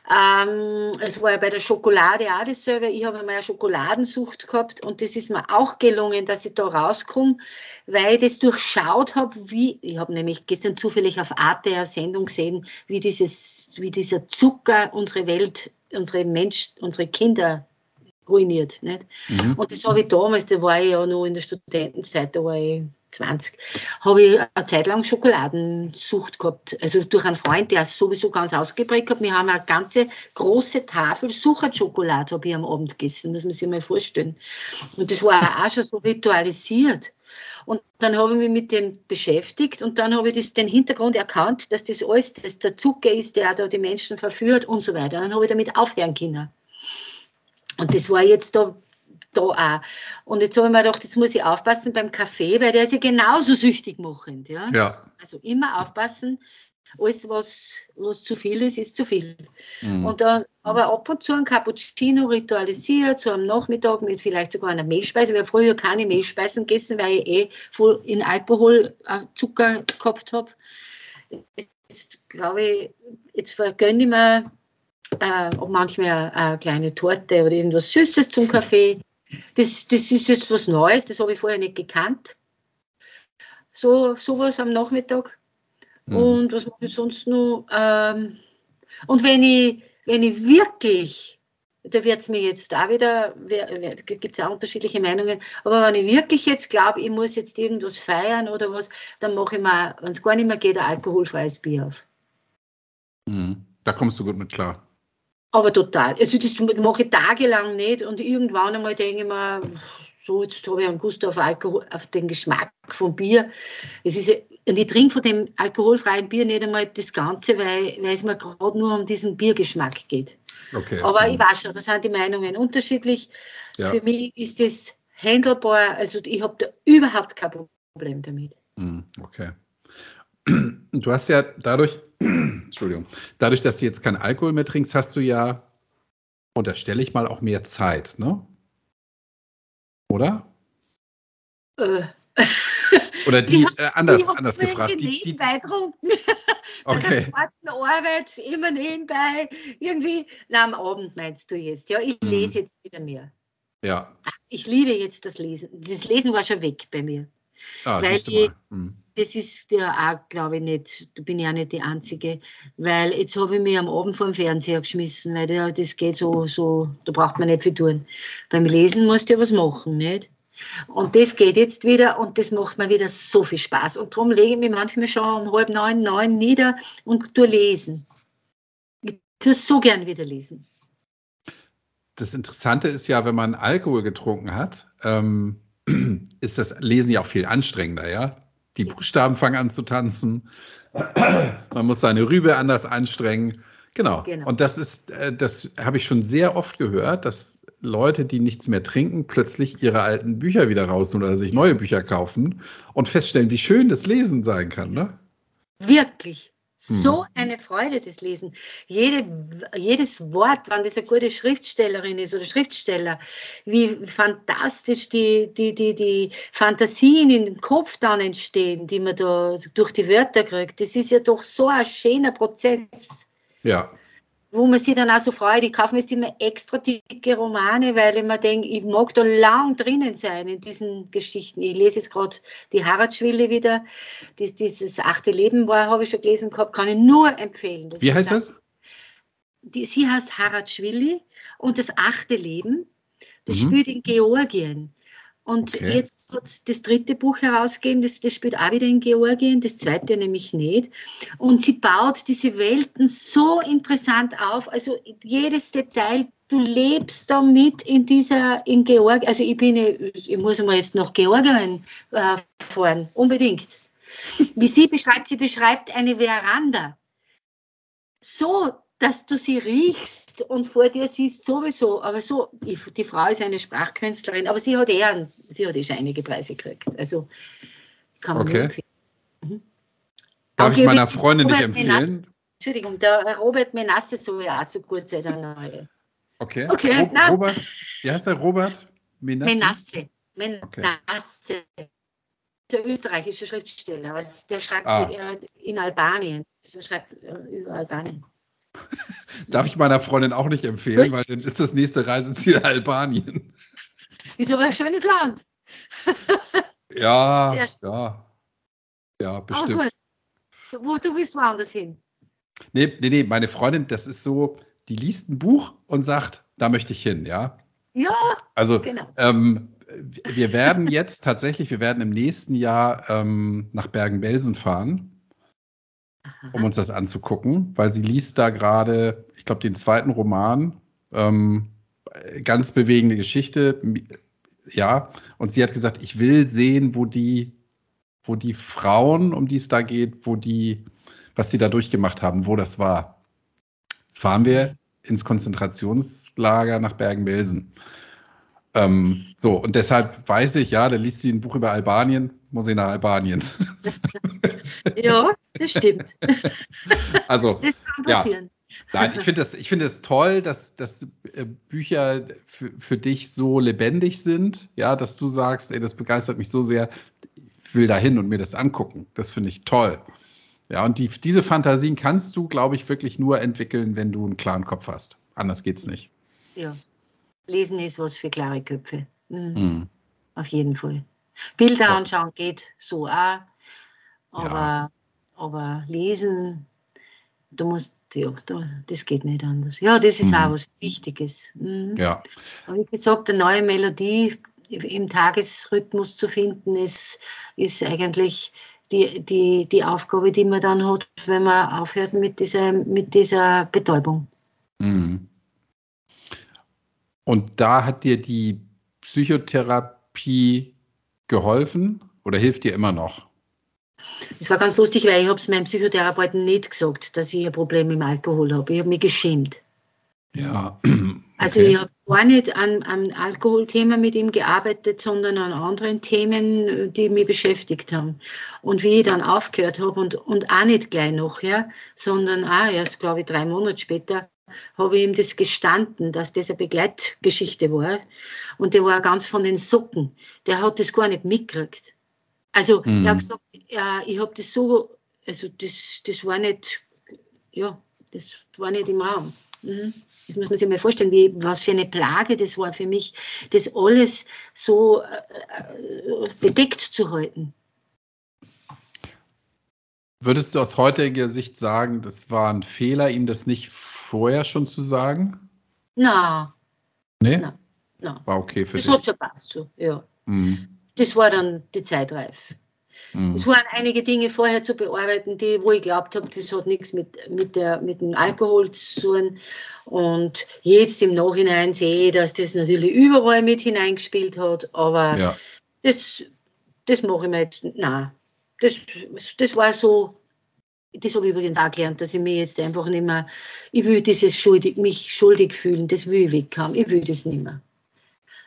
Speaker 2: Ähm, es war ja bei der Schokolade auch dasselbe. Ich habe mal eine Schokoladensucht gehabt und das ist mir auch gelungen, dass ich da rauskomme, weil ich das durchschaut habe, wie, ich habe nämlich gestern zufällig auf Arte eine Sendung gesehen, wie, dieses, wie dieser Zucker unsere Welt, unsere Mensch, unsere Kinder ruiniert. Nicht? Mhm. Und das habe ich damals, da war ich ja noch in der Studentenzeit, da war ich 20, habe ich eine Zeit lang Schokoladensucht gehabt. Also durch einen Freund, der es sowieso ganz ausgeprägt hat. Wir haben eine ganze große Tafel Sucherschokolade habe ich am Abend gegessen, muss man sich mal vorstellen. Und das war auch schon so ritualisiert. Und dann habe ich mich mit dem beschäftigt und dann habe ich das, den Hintergrund erkannt, dass das alles dass der Zucker ist, der da die Menschen verführt und so weiter. Dann habe ich damit aufhören können. Und das war jetzt da da auch. Und jetzt habe ich mir gedacht, jetzt muss ich aufpassen beim Kaffee, weil der ist ja genauso süchtig machend. Ja?
Speaker 1: ja.
Speaker 2: Also immer aufpassen. Alles, was, was zu viel ist, ist zu viel. Mhm. Und dann aber ab und zu ein Cappuccino ritualisiert, so am Nachmittag mit vielleicht sogar einer Mehlspeise. Ich habe früher keine Mehlspeisen gegessen, weil ich eh voll in Alkohol äh, Zucker gehabt habe. Jetzt glaube ich, jetzt vergönne ich mir äh, manchmal eine kleine Torte oder irgendwas Süßes zum Kaffee. Das, das ist jetzt was Neues, das habe ich vorher nicht gekannt. So sowas am Nachmittag. Mhm. Und was mache ich sonst noch? Ähm, und wenn ich, wenn ich wirklich, da wird es mir jetzt da wieder, gibt es ja unterschiedliche Meinungen, aber wenn ich wirklich jetzt glaube, ich muss jetzt irgendwas feiern oder was, dann mache ich mir, wenn es gar nicht mehr geht, ein alkoholfreies Bier auf.
Speaker 1: Mhm. Da kommst du gut mit klar.
Speaker 2: Aber total. Also das mache ich tagelang nicht und irgendwann einmal denke ich mir, so, jetzt habe ich einen Gust auf, Alkohol, auf den Geschmack vom Bier. Es ist, und ich trinke von dem alkoholfreien Bier nicht einmal das Ganze, weil, weil es mir gerade nur um diesen Biergeschmack geht.
Speaker 1: Okay.
Speaker 2: Aber ich weiß schon, da sind die Meinungen unterschiedlich. Ja. Für mich ist das handelbar, also ich habe da überhaupt kein Problem damit.
Speaker 1: Hm, okay. Du hast ja dadurch, Entschuldigung, dadurch, dass du jetzt keinen Alkohol mehr trinkst, hast du ja, unterstelle ich mal, auch mehr Zeit, ne? Oder?
Speaker 2: Äh.
Speaker 1: Oder die, die äh, anders, die anders gefragt.
Speaker 2: Die, die beitrunken.
Speaker 1: Okay.
Speaker 2: Arbeit immer nebenbei. Irgendwie. Na, am Abend meinst du jetzt. Ja, ich lese hm. jetzt wieder mehr.
Speaker 1: Ja.
Speaker 2: Ach, ich liebe jetzt das Lesen. Das Lesen war schon weg bei mir.
Speaker 1: Ah,
Speaker 2: weil ich, hm. das ist ja auch, glaube ich, nicht, da bin ich auch nicht die Einzige, weil jetzt habe ich mich am Abend vor dem Fernseher geschmissen, weil ja, das geht so, so, da braucht man nicht viel tun. Beim Lesen musst du ja was machen, nicht? Und das geht jetzt wieder und das macht mir wieder so viel Spaß. Und darum lege ich mich manchmal schon um halb neun, neun nieder und tue lesen. Ich tue so gern wieder lesen.
Speaker 1: Das Interessante ist ja, wenn man Alkohol getrunken hat, ähm, ist das Lesen ja auch viel anstrengender, ja? Die Buchstaben fangen an zu tanzen, man muss seine Rübe anders anstrengen. Genau. genau. Und das ist, äh, das habe ich schon sehr oft gehört, dass Leute, die nichts mehr trinken, plötzlich ihre alten Bücher wieder rausholen oder sich neue Bücher kaufen und feststellen, wie schön das Lesen sein kann, ne?
Speaker 2: Wirklich. So hm. eine Freude, das Lesen. Jede, jedes Wort, wenn das eine gute Schriftstellerin ist oder Schriftsteller, wie fantastisch die, die, die, die Fantasien in dem Kopf dann entstehen, die man da durch die Wörter kriegt. Das ist ja doch so ein schöner Prozess.
Speaker 1: Ja
Speaker 2: wo man sich dann auch so freut. Ich kaufe mir jetzt immer extra dicke Romane, weil ich mir denke, ich mag da lang drinnen sein in diesen Geschichten. Ich lese jetzt gerade die Haraldschwille wieder. Das, dieses achte Leben war, habe ich schon gelesen gehabt, kann ich nur empfehlen.
Speaker 1: Das Wie heißt das?
Speaker 2: Die, sie heißt Haraldschwili und das achte Leben, das mhm. spielt in Georgien. Und okay. jetzt hat das dritte Buch herausgegeben, das, das spielt auch wieder in Georgien, das zweite nämlich nicht. Und sie baut diese Welten so interessant auf, also jedes Detail, du lebst damit in dieser, in Georgien, also ich bin, ich muss mal jetzt nach Georgien äh, fahren, unbedingt. Wie sie beschreibt, sie beschreibt eine Veranda. So dass du sie riechst und vor dir siehst sowieso, aber so, die, die Frau ist eine Sprachkünstlerin, aber sie hat eher, sie hat eh schon einige Preise gekriegt. Also kann man
Speaker 1: okay. empfehlen. Mhm. Darf okay, ich meiner Freundin nicht empfehlen?
Speaker 2: Menasse, Entschuldigung, der Robert Menasse soll ja auch so gut sein, der neue.
Speaker 1: Okay.
Speaker 2: okay
Speaker 1: Ro Robert, wie heißt der Robert?
Speaker 2: Menasse. Menasse. Menasse. Okay. Der österreichische Schriftsteller, der schreibt ah. in Albanien. Also schreibt über Albanien.
Speaker 1: Darf ich meiner Freundin auch nicht empfehlen, weil dann ist das nächste Reiseziel Albanien.
Speaker 2: Ist aber ein schönes Land.
Speaker 1: ja, ja. Ja, bestimmt. Aber
Speaker 2: gut. Wo, du willst woanders hin.
Speaker 1: Nee, nee, nee, meine Freundin, das ist so, die liest ein Buch und sagt, da möchte ich hin, ja.
Speaker 2: Ja,
Speaker 1: also, genau. Ähm, wir werden jetzt tatsächlich, wir werden im nächsten Jahr ähm, nach Bergen-Belsen fahren um uns das anzugucken, weil sie liest da gerade, ich glaube, den zweiten Roman. Ähm, ganz bewegende Geschichte. Ja, und sie hat gesagt, ich will sehen, wo die, wo die Frauen, um die es da geht, wo die, was sie da durchgemacht haben, wo das war. Jetzt fahren wir ins Konzentrationslager nach Bergen-Belsen. Ähm, so, und deshalb weiß ich, ja, da liest sie ein Buch über Albanien, muss ich nach Albanien.
Speaker 2: ja, das stimmt.
Speaker 1: Also,
Speaker 2: das kann passieren.
Speaker 1: Ja. Nein, ich finde das, find das toll, dass, dass äh, Bücher für, für dich so lebendig sind, ja, dass du sagst, ey, das begeistert mich so sehr, ich will da hin und mir das angucken. Das finde ich toll. Ja, und die, diese Fantasien kannst du, glaube ich, wirklich nur entwickeln, wenn du einen klaren Kopf hast. Anders geht's nicht.
Speaker 2: Ja. Lesen ist was für klare Köpfe. Mhm. Mhm. Auf jeden Fall. Bilder ja. anschauen geht so auch, aber, ja. aber lesen, du musst, ja, das geht nicht anders. Ja, das ist mhm. auch was Wichtiges. Mhm.
Speaker 1: Ja.
Speaker 2: Aber wie gesagt, eine neue Melodie im Tagesrhythmus zu finden, ist, ist eigentlich die, die, die Aufgabe, die man dann hat, wenn man aufhört mit dieser, mit dieser Betäubung.
Speaker 1: Mhm. Und da hat dir die Psychotherapie geholfen oder hilft dir immer noch?
Speaker 2: Es war ganz lustig, weil ich habe es meinem Psychotherapeuten nicht gesagt, dass ich ein Problem mit dem Alkohol habe. Ich habe mich geschämt.
Speaker 1: Ja.
Speaker 2: Also okay. ich habe gar nicht an, an Alkoholthema mit ihm gearbeitet, sondern an anderen Themen, die mich beschäftigt haben. Und wie ich dann aufgehört habe und, und auch nicht gleich noch, ja, sondern auch erst, glaube ich, drei Monate später, habe ich ihm das gestanden, dass das eine Begleitgeschichte war. Und der war ganz von den Socken. Der hat das gar nicht mitgekriegt. Also mhm. er hat gesagt, ja, ich habe das so, also das, das war nicht, ja, das war nicht im Raum. Mhm. Das muss man sich mal vorstellen, wie, was für eine Plage das war für mich, das alles so äh, äh bedeckt zu halten.
Speaker 1: Würdest du aus heutiger Sicht sagen, das war ein Fehler, ihm das nicht vorher schon zu sagen?
Speaker 2: Na.
Speaker 1: Nee? Na. na. War okay für
Speaker 2: das
Speaker 1: dich.
Speaker 2: Das hat schon passt so, ja. Mhm. Das war dann die Zeit reif. Mhm. Es waren einige Dinge vorher zu bearbeiten, die, wo ich glaubt habe, das hat nichts mit, mit, der, mit dem Alkohol zu tun. Und jetzt im Nachhinein sehe ich, dass das natürlich überall mit hineingespielt hat, aber ja. das, das mache ich mir jetzt, nein, das, das war so, das habe ich übrigens auch gelernt, dass ich mir jetzt einfach nicht mehr, ich will dieses schuldig, mich schuldig fühlen, das will ich weghaben, ich will das nicht mehr.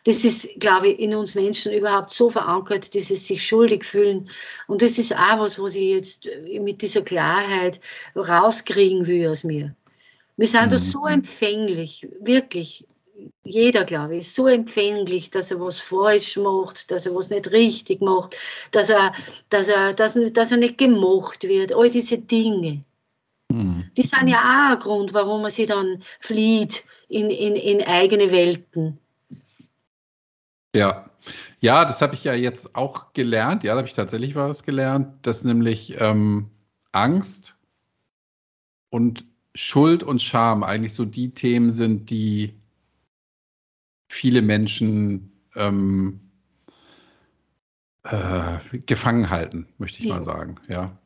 Speaker 2: Das ist, glaube ich, in uns Menschen überhaupt so verankert, dieses sich schuldig fühlen. Und das ist auch was, was ich jetzt mit dieser Klarheit rauskriegen will aus mir. Wir sind mhm. da so empfänglich, wirklich jeder, glaube ich, ist so empfänglich, dass er was falsch macht, dass er was nicht richtig macht, dass er, dass er, dass, dass er nicht gemocht wird. All diese Dinge. Mhm. Die sind ja auch ein Grund, warum man sich dann flieht in, in, in eigene Welten.
Speaker 1: Ja, ja, das habe ich ja jetzt auch gelernt. Ja, da habe ich tatsächlich was gelernt, dass nämlich ähm, Angst und Schuld und Scham eigentlich so die Themen sind, die viele Menschen ähm, äh, gefangen halten, möchte ich ja. mal sagen. Ja.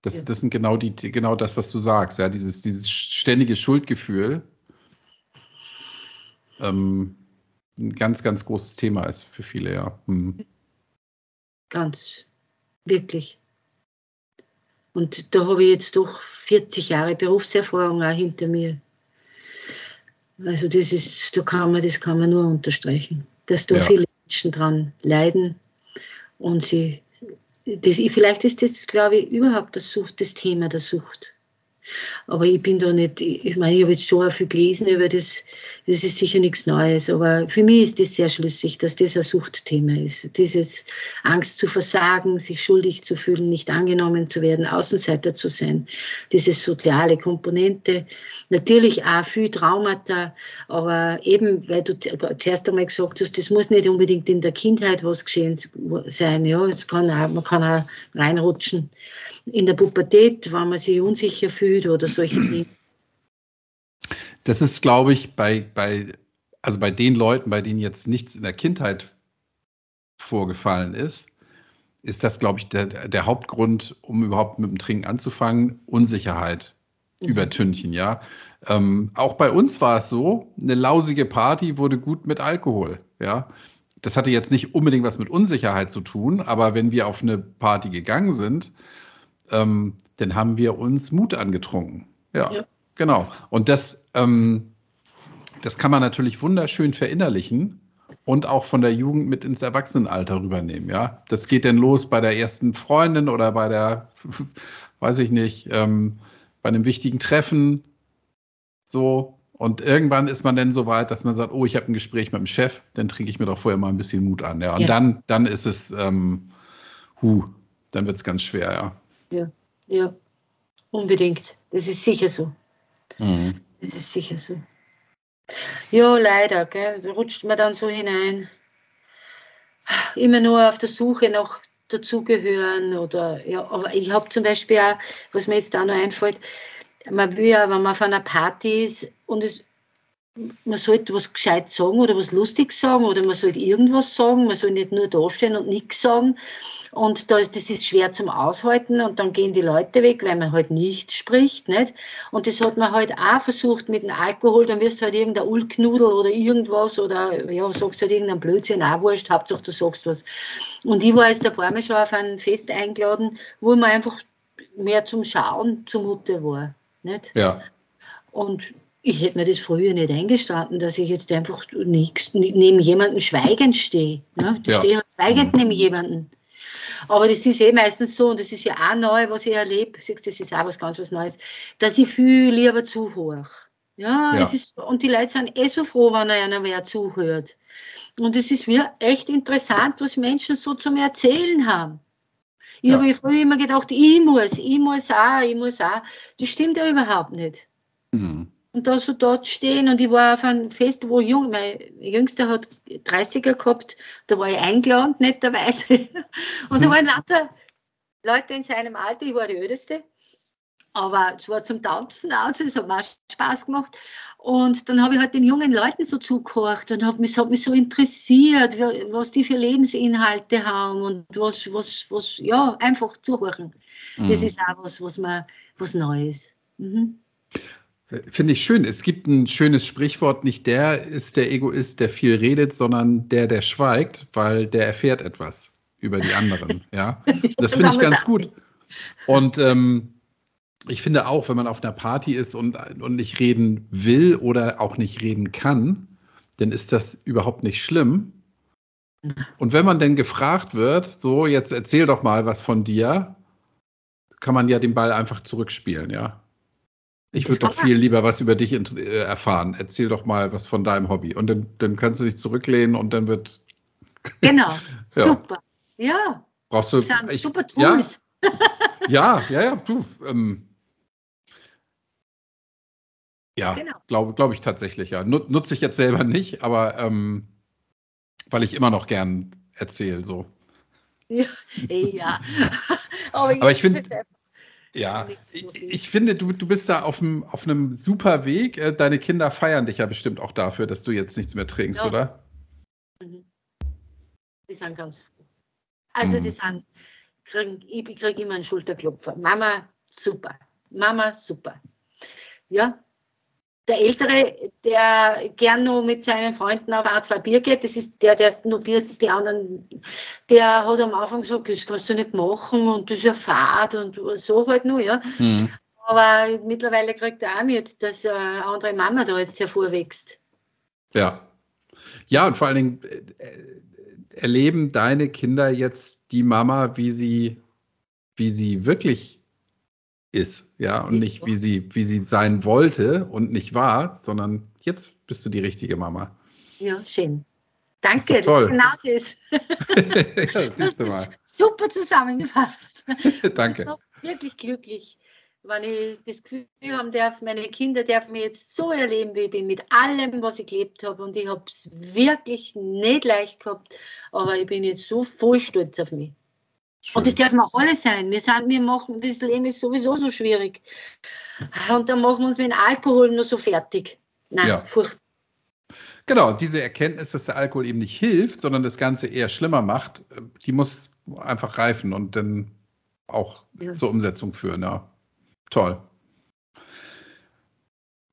Speaker 1: Das, ja. das sind genau die, genau das, was du sagst, ja, dieses, dieses ständige Schuldgefühl. Ähm, ein ganz, ganz großes Thema ist für viele, ja. Hm.
Speaker 2: Ganz, wirklich. Und da habe ich jetzt doch 40 Jahre Berufserfahrung auch hinter mir. Also das ist, da kann man, das kann man nur unterstreichen, dass da ja. viele Menschen dran leiden und sie, das, vielleicht ist das, glaube ich, überhaupt das, Sucht, das Thema der Sucht. Aber ich bin da nicht, ich meine, ich habe jetzt schon viel gelesen über das, das ist sicher nichts Neues, aber für mich ist das sehr schlüssig, dass das ein Suchtthema ist. Dieses Angst zu versagen, sich schuldig zu fühlen, nicht angenommen zu werden, Außenseiter zu sein, diese soziale Komponente. Natürlich auch viel Traumata, aber eben, weil du zuerst einmal gesagt hast, das muss nicht unbedingt in der Kindheit was geschehen sein, ja, kann auch, man kann auch reinrutschen in der Pubertät, wenn man sich unsicher fühlt oder solche Dinge.
Speaker 1: Das ist, glaube ich, bei, bei, also bei den Leuten, bei denen jetzt nichts in der Kindheit vorgefallen ist, ist das, glaube ich, der, der Hauptgrund, um überhaupt mit dem Trinken anzufangen, Unsicherheit mhm. übertünchen, ja. Ähm, auch bei uns war es so, eine lausige Party wurde gut mit Alkohol, ja. Das hatte jetzt nicht unbedingt was mit Unsicherheit zu tun, aber wenn wir auf eine Party gegangen sind, ähm, dann haben wir uns Mut angetrunken. Ja, ja. genau. Und das, ähm, das kann man natürlich wunderschön verinnerlichen und auch von der Jugend mit ins Erwachsenenalter rübernehmen. Ja, das geht dann los bei der ersten Freundin oder bei der, weiß ich nicht, ähm, bei einem wichtigen Treffen. So. Und irgendwann ist man dann so weit, dass man sagt, oh, ich habe ein Gespräch mit dem Chef, dann trinke ich mir doch vorher mal ein bisschen Mut an. Ja. Und ja. dann, dann ist es, ähm, hu, dann wird es ganz schwer, ja.
Speaker 2: Ja, ja, unbedingt. Das ist sicher so. Mhm. Das ist sicher so. Ja, leider, gell? da rutscht man dann so hinein. Immer nur auf der Suche nach dazugehören oder ja, aber ich habe zum Beispiel auch, was mir jetzt da noch einfällt, man will ja, wenn man auf einer Party ist und es, man sollte was gescheit sagen oder was lustig sagen oder man sollte irgendwas sagen, man soll nicht nur dastehen und nichts sagen und das, das ist schwer zum Aushalten und dann gehen die Leute weg, weil man halt nicht spricht. Nicht? Und das hat man halt auch versucht mit dem Alkohol, dann wirst du halt irgendein Ulknudel oder irgendwas oder ja, sagst halt irgendein Blödsinn, auch wurscht, Hauptsache du sagst was. Und ich war jetzt ein paar Mal schon auf ein Fest eingeladen, wo man einfach mehr zum Schauen zumute war. Nicht?
Speaker 1: Ja.
Speaker 2: Und ich hätte mir das früher nicht eingestanden, dass ich jetzt einfach nix, neben jemandem schweigend stehe. Ne? Ich ja. stehe halt schweigend mhm. neben jemandem. Aber das ist eh meistens so, und das ist ja auch neu, was ich erlebe, siehst, das ist auch was ganz was Neues, dass ich viel lieber zuhöre. Ja,
Speaker 1: Ja.
Speaker 2: Es ist, und die Leute sind eh so froh, wenn einer wer zuhört. Und es ist mir echt interessant, was Menschen so zum Erzählen haben. Ich
Speaker 1: Ja.
Speaker 2: habe früher immer gedacht, ich muss, ich muss auch, ich muss auch. Das stimmt ja überhaupt nicht.
Speaker 1: Mhm.
Speaker 2: Und da so dort stehen und ich war auf einem Fest, wo jung, mein Jüngster hat 30er gehabt, da war ich eingeladen, netterweise. Und da waren lauter Leute in seinem Alter, ich war die Älteste. Aber es war zum Tanzen aus, es hat mir auch Spaß gemacht. Und dann habe ich halt den jungen Leuten so zugehört und hab mich, es hat mich so interessiert, was die für Lebensinhalte haben und was, was, was, ja, einfach zuhören. Das
Speaker 1: Mhm.
Speaker 2: ist auch was, was, man, was Neues. Mhm.
Speaker 1: Finde ich schön. Es gibt ein schönes Sprichwort, nicht der ist der Egoist, der viel redet, sondern der, der schweigt, weil der erfährt etwas über die anderen. Ja, das
Speaker 2: So
Speaker 1: finde ich ganz gut. Und ähm, ich finde auch, wenn man auf einer Party ist und, und nicht reden will oder auch nicht reden kann, dann ist das überhaupt nicht schlimm. Und wenn man denn gefragt wird, so, jetzt erzähl doch mal was von dir, kann man ja den Ball einfach zurückspielen, ja. Ich würde doch viel lieber was über dich äh, erfahren. Erzähl doch mal was von deinem Hobby. Und dann, dann kannst du dich zurücklehnen und dann wird,
Speaker 2: Genau, super. Ja,
Speaker 1: brauchst du. ich-
Speaker 2: super
Speaker 1: ja,
Speaker 2: Tools.
Speaker 1: Ja, ja, ja, du. Ähm, ja,
Speaker 2: Genau.
Speaker 1: glaube glaub ich tatsächlich, ja. Nut, nutze ich jetzt selber nicht, aber ähm, weil ich immer noch gern erzähle, so.
Speaker 2: Ja. ja.
Speaker 1: Aber ich
Speaker 2: jetzt
Speaker 1: find-
Speaker 2: wird einfach
Speaker 1: Ja, ich, ich finde, du, du bist da auf einem, auf einem super Weg. Äh, Deine Kinder feiern dich ja bestimmt auch dafür, dass du jetzt nichts mehr trinkst,
Speaker 2: Ja.
Speaker 1: oder?
Speaker 2: Mhm. Die sind ganz froh. Also
Speaker 1: Mhm.
Speaker 2: die sind, kriegen, ich kriege immer einen Schulterklopfer. Mama, super. Mama, super. Ja. Der Ältere, der gern noch mit seinen Freunden auf ein, zwei Bier geht, das ist der, der nur Bier, die anderen, der hat am Anfang gesagt, das kannst du nicht machen und das ist ja fad und so halt nur, ja.
Speaker 1: Mhm.
Speaker 2: Aber mittlerweile kriegt er auch mit, dass eine andere Mama da jetzt hervorwächst.
Speaker 1: Ja. Ja, und vor allen Dingen äh, äh, erleben deine Kinder jetzt die Mama, wie sie, wie sie wirklich ist, ja, und nicht wie sie, wie sie sein wollte und nicht war, sondern jetzt bist du die richtige Mama.
Speaker 2: Ja, schön. Danke,
Speaker 1: toll.
Speaker 2: das ist genau das.
Speaker 1: ja, siehst du mal.
Speaker 2: super zusammengefasst.
Speaker 1: Danke.
Speaker 2: Ich bin wirklich glücklich, wenn ich das Gefühl haben darf, meine Kinder dürfen mich jetzt so erleben, wie ich bin, mit allem, was ich gelebt habe. Und ich habe es wirklich nicht leicht gehabt, aber ich bin jetzt so voll stolz auf mich. Und das
Speaker 1: Schön.
Speaker 2: dürfen wir alle sein. Wir, sind, wir machen, das Leben ist sowieso so schwierig. Und dann machen wir uns mit dem Alkohol nur so fertig. Nein,
Speaker 1: Ja.
Speaker 2: furchtbar.
Speaker 1: Genau, diese Erkenntnis, dass der Alkohol eben nicht hilft, sondern das Ganze eher schlimmer macht, die muss einfach reifen und dann auch
Speaker 2: Ja.
Speaker 1: zur Umsetzung führen. Ja. Toll.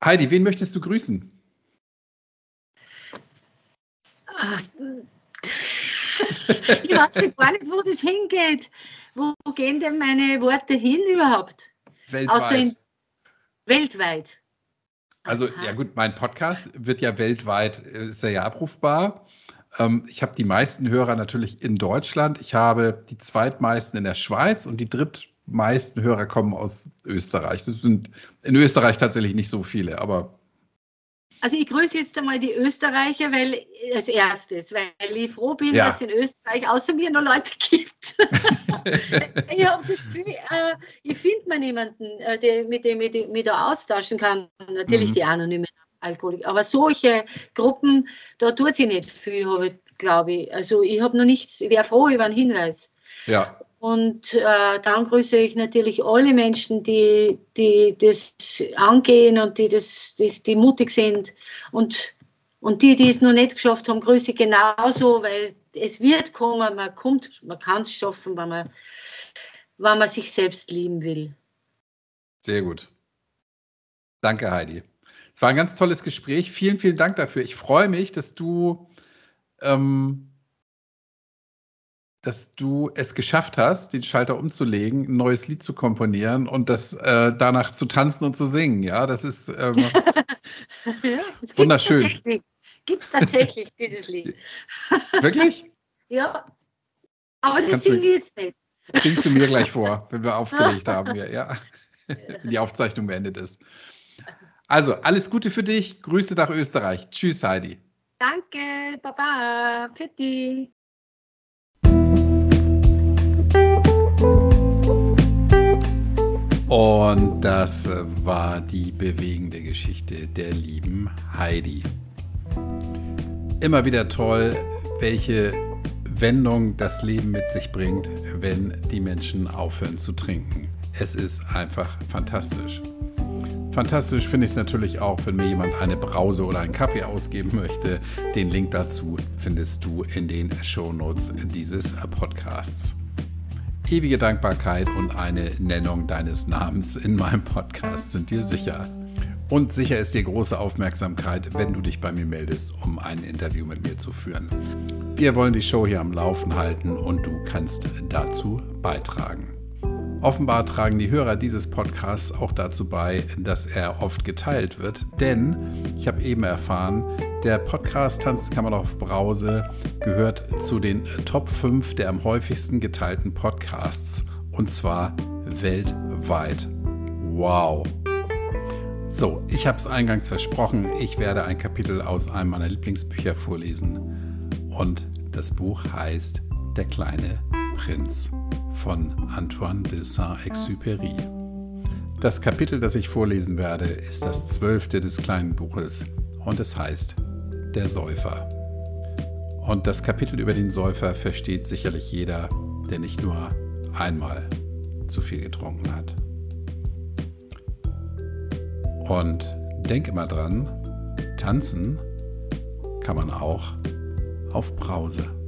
Speaker 1: Heidi, wen möchtest du grüßen?
Speaker 2: Ich weiß gar nicht, wo das hingeht. Wo gehen denn meine Worte hin überhaupt?
Speaker 1: Weltweit.
Speaker 2: Weltweit.
Speaker 1: Also,
Speaker 2: Aha.
Speaker 1: ja gut, mein Podcast wird ja weltweit, äh, ist ja abrufbar. Ähm, ich habe die meisten Hörer natürlich in Deutschland. Ich habe die zweitmeisten in der Schweiz und die drittmeisten Hörer kommen aus Österreich. Das sind in Österreich tatsächlich nicht so viele, aber
Speaker 2: Also ich grüße jetzt einmal die Österreicher, weil als erstes, weil ich froh bin,
Speaker 1: Ja.
Speaker 2: dass es in Österreich außer mir noch Leute gibt. ich habe das Gefühl, äh, ich finde mal niemanden, äh, der, mit dem ich mich da austauschen kann. Natürlich
Speaker 1: Mhm.
Speaker 2: die anonymen Alkoholiker. Aber solche Gruppen, da tut sie nicht viel, glaube ich. Also ich habe noch nichts, ich wäre froh über einen Hinweis.
Speaker 1: ja,
Speaker 2: Und äh, dann grüße ich natürlich alle Menschen, die, die das angehen und die, das, das, die mutig sind. Und, und die, die es noch nicht geschafft haben, grüße ich genauso, weil es wird kommen, man kommt, man kann es schaffen, wenn man, wenn man sich selbst lieben will.
Speaker 1: sehr gut. Danke, Heidi. Es war ein ganz tolles Gespräch. Vielen, vielen Dank dafür. Ich freue mich, dass du, ähm, dass du es geschafft hast, den Schalter umzulegen, ein neues Lied zu komponieren und das äh, danach zu tanzen und zu singen. Ja, das ist ähm,
Speaker 2: Ja, es
Speaker 1: Wunderschön.
Speaker 2: Tatsächlich, gibt's tatsächlich dieses Lied.
Speaker 1: wirklich.
Speaker 2: Ja. Aber das
Speaker 1: kannst du-
Speaker 2: jetzt nicht.
Speaker 1: Bringst du mir gleich vor, wenn wir aufgelegt haben, ja, ja. wenn die Aufzeichnung beendet ist. Also, alles Gute für dich. Grüße nach Österreich. Tschüss, Heidi.
Speaker 2: Danke, Baba. Fitti.
Speaker 1: Und das war die bewegende Geschichte der lieben Heidi. Immer wieder toll, welche Wendung das Leben mit sich bringt, wenn die Menschen aufhören zu trinken. Es ist einfach fantastisch. Fantastisch finde ich es natürlich auch, wenn mir jemand eine Brause oder einen Kaffee ausgeben möchte. Den Link dazu findest du in den Shownotes dieses Podcasts ewige Dankbarkeit und eine Nennung deines Namens in meinem Podcast sind dir sicher. Und sicher ist dir große Aufmerksamkeit, wenn du dich bei mir meldest, um ein Interview mit mir zu führen. Wir wollen die Show hier am Laufen halten und du kannst dazu beitragen. Offenbar tragen die Hörer dieses Podcasts auch dazu bei, dass er oft geteilt wird, denn ich habe eben erfahren, der Podcast man auf Brause gehört zu den Top 5 der am häufigsten geteilten Podcasts und zwar weltweit. Wow! So, ich habe es eingangs versprochen, ich werde ein Kapitel aus einem meiner Lieblingsbücher vorlesen und das Buch heißt Der kleine Prinz von Antoine de Saint-Exupéry. Das Kapitel, das ich vorlesen werde, ist das zwölfte des kleinen Buches und es heißt Der Säufer. Und das Kapitel über den Säufer versteht sicherlich jeder, der nicht nur einmal zu viel getrunken hat. Und denk immer dran, tanzen kann man auch auf Brause.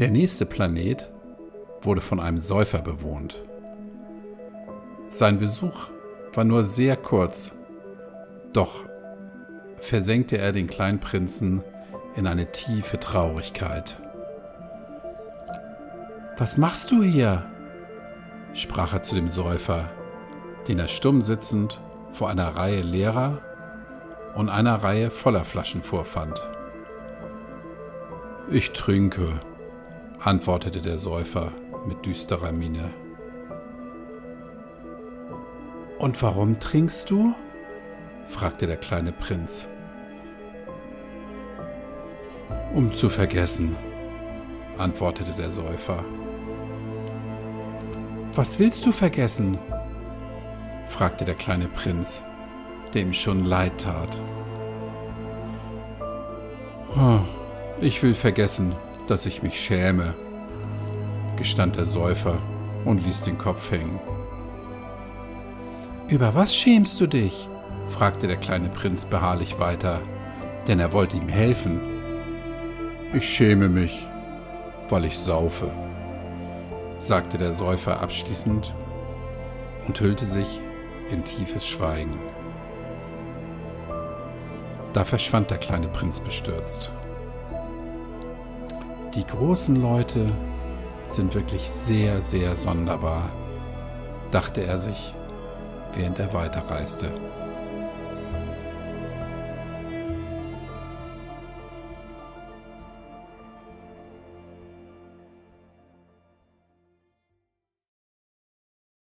Speaker 1: Der nächste Planet wurde von einem Säufer bewohnt. Sein Besuch war nur sehr kurz, doch versenkte er den kleinen Prinzen in eine tiefe Traurigkeit. Was machst du hier? sprach er zu dem Säufer, den er stumm sitzend vor einer Reihe leerer und einer Reihe voller Flaschen vorfand. Ich trinke, antwortete der Säufer mit düsterer Miene. Und warum trinkst du? fragte der kleine Prinz. Um zu vergessen, antwortete der Säufer. Was willst du vergessen? fragte der kleine Prinz, der ihm schon leid tat. Ich will vergessen, dass ich mich schäme, gestand der Säufer und ließ den Kopf hängen. Über was schämst du dich? fragte der kleine Prinz beharrlich weiter, denn er wollte ihm helfen. Ich schäme mich, weil ich saufe, sagte der Säufer abschließend und hüllte sich in tiefes Schweigen. Da verschwand der kleine Prinz bestürzt. Die großen Leute sind wirklich sehr, sehr sonderbar, dachte er sich, während er weiterreiste.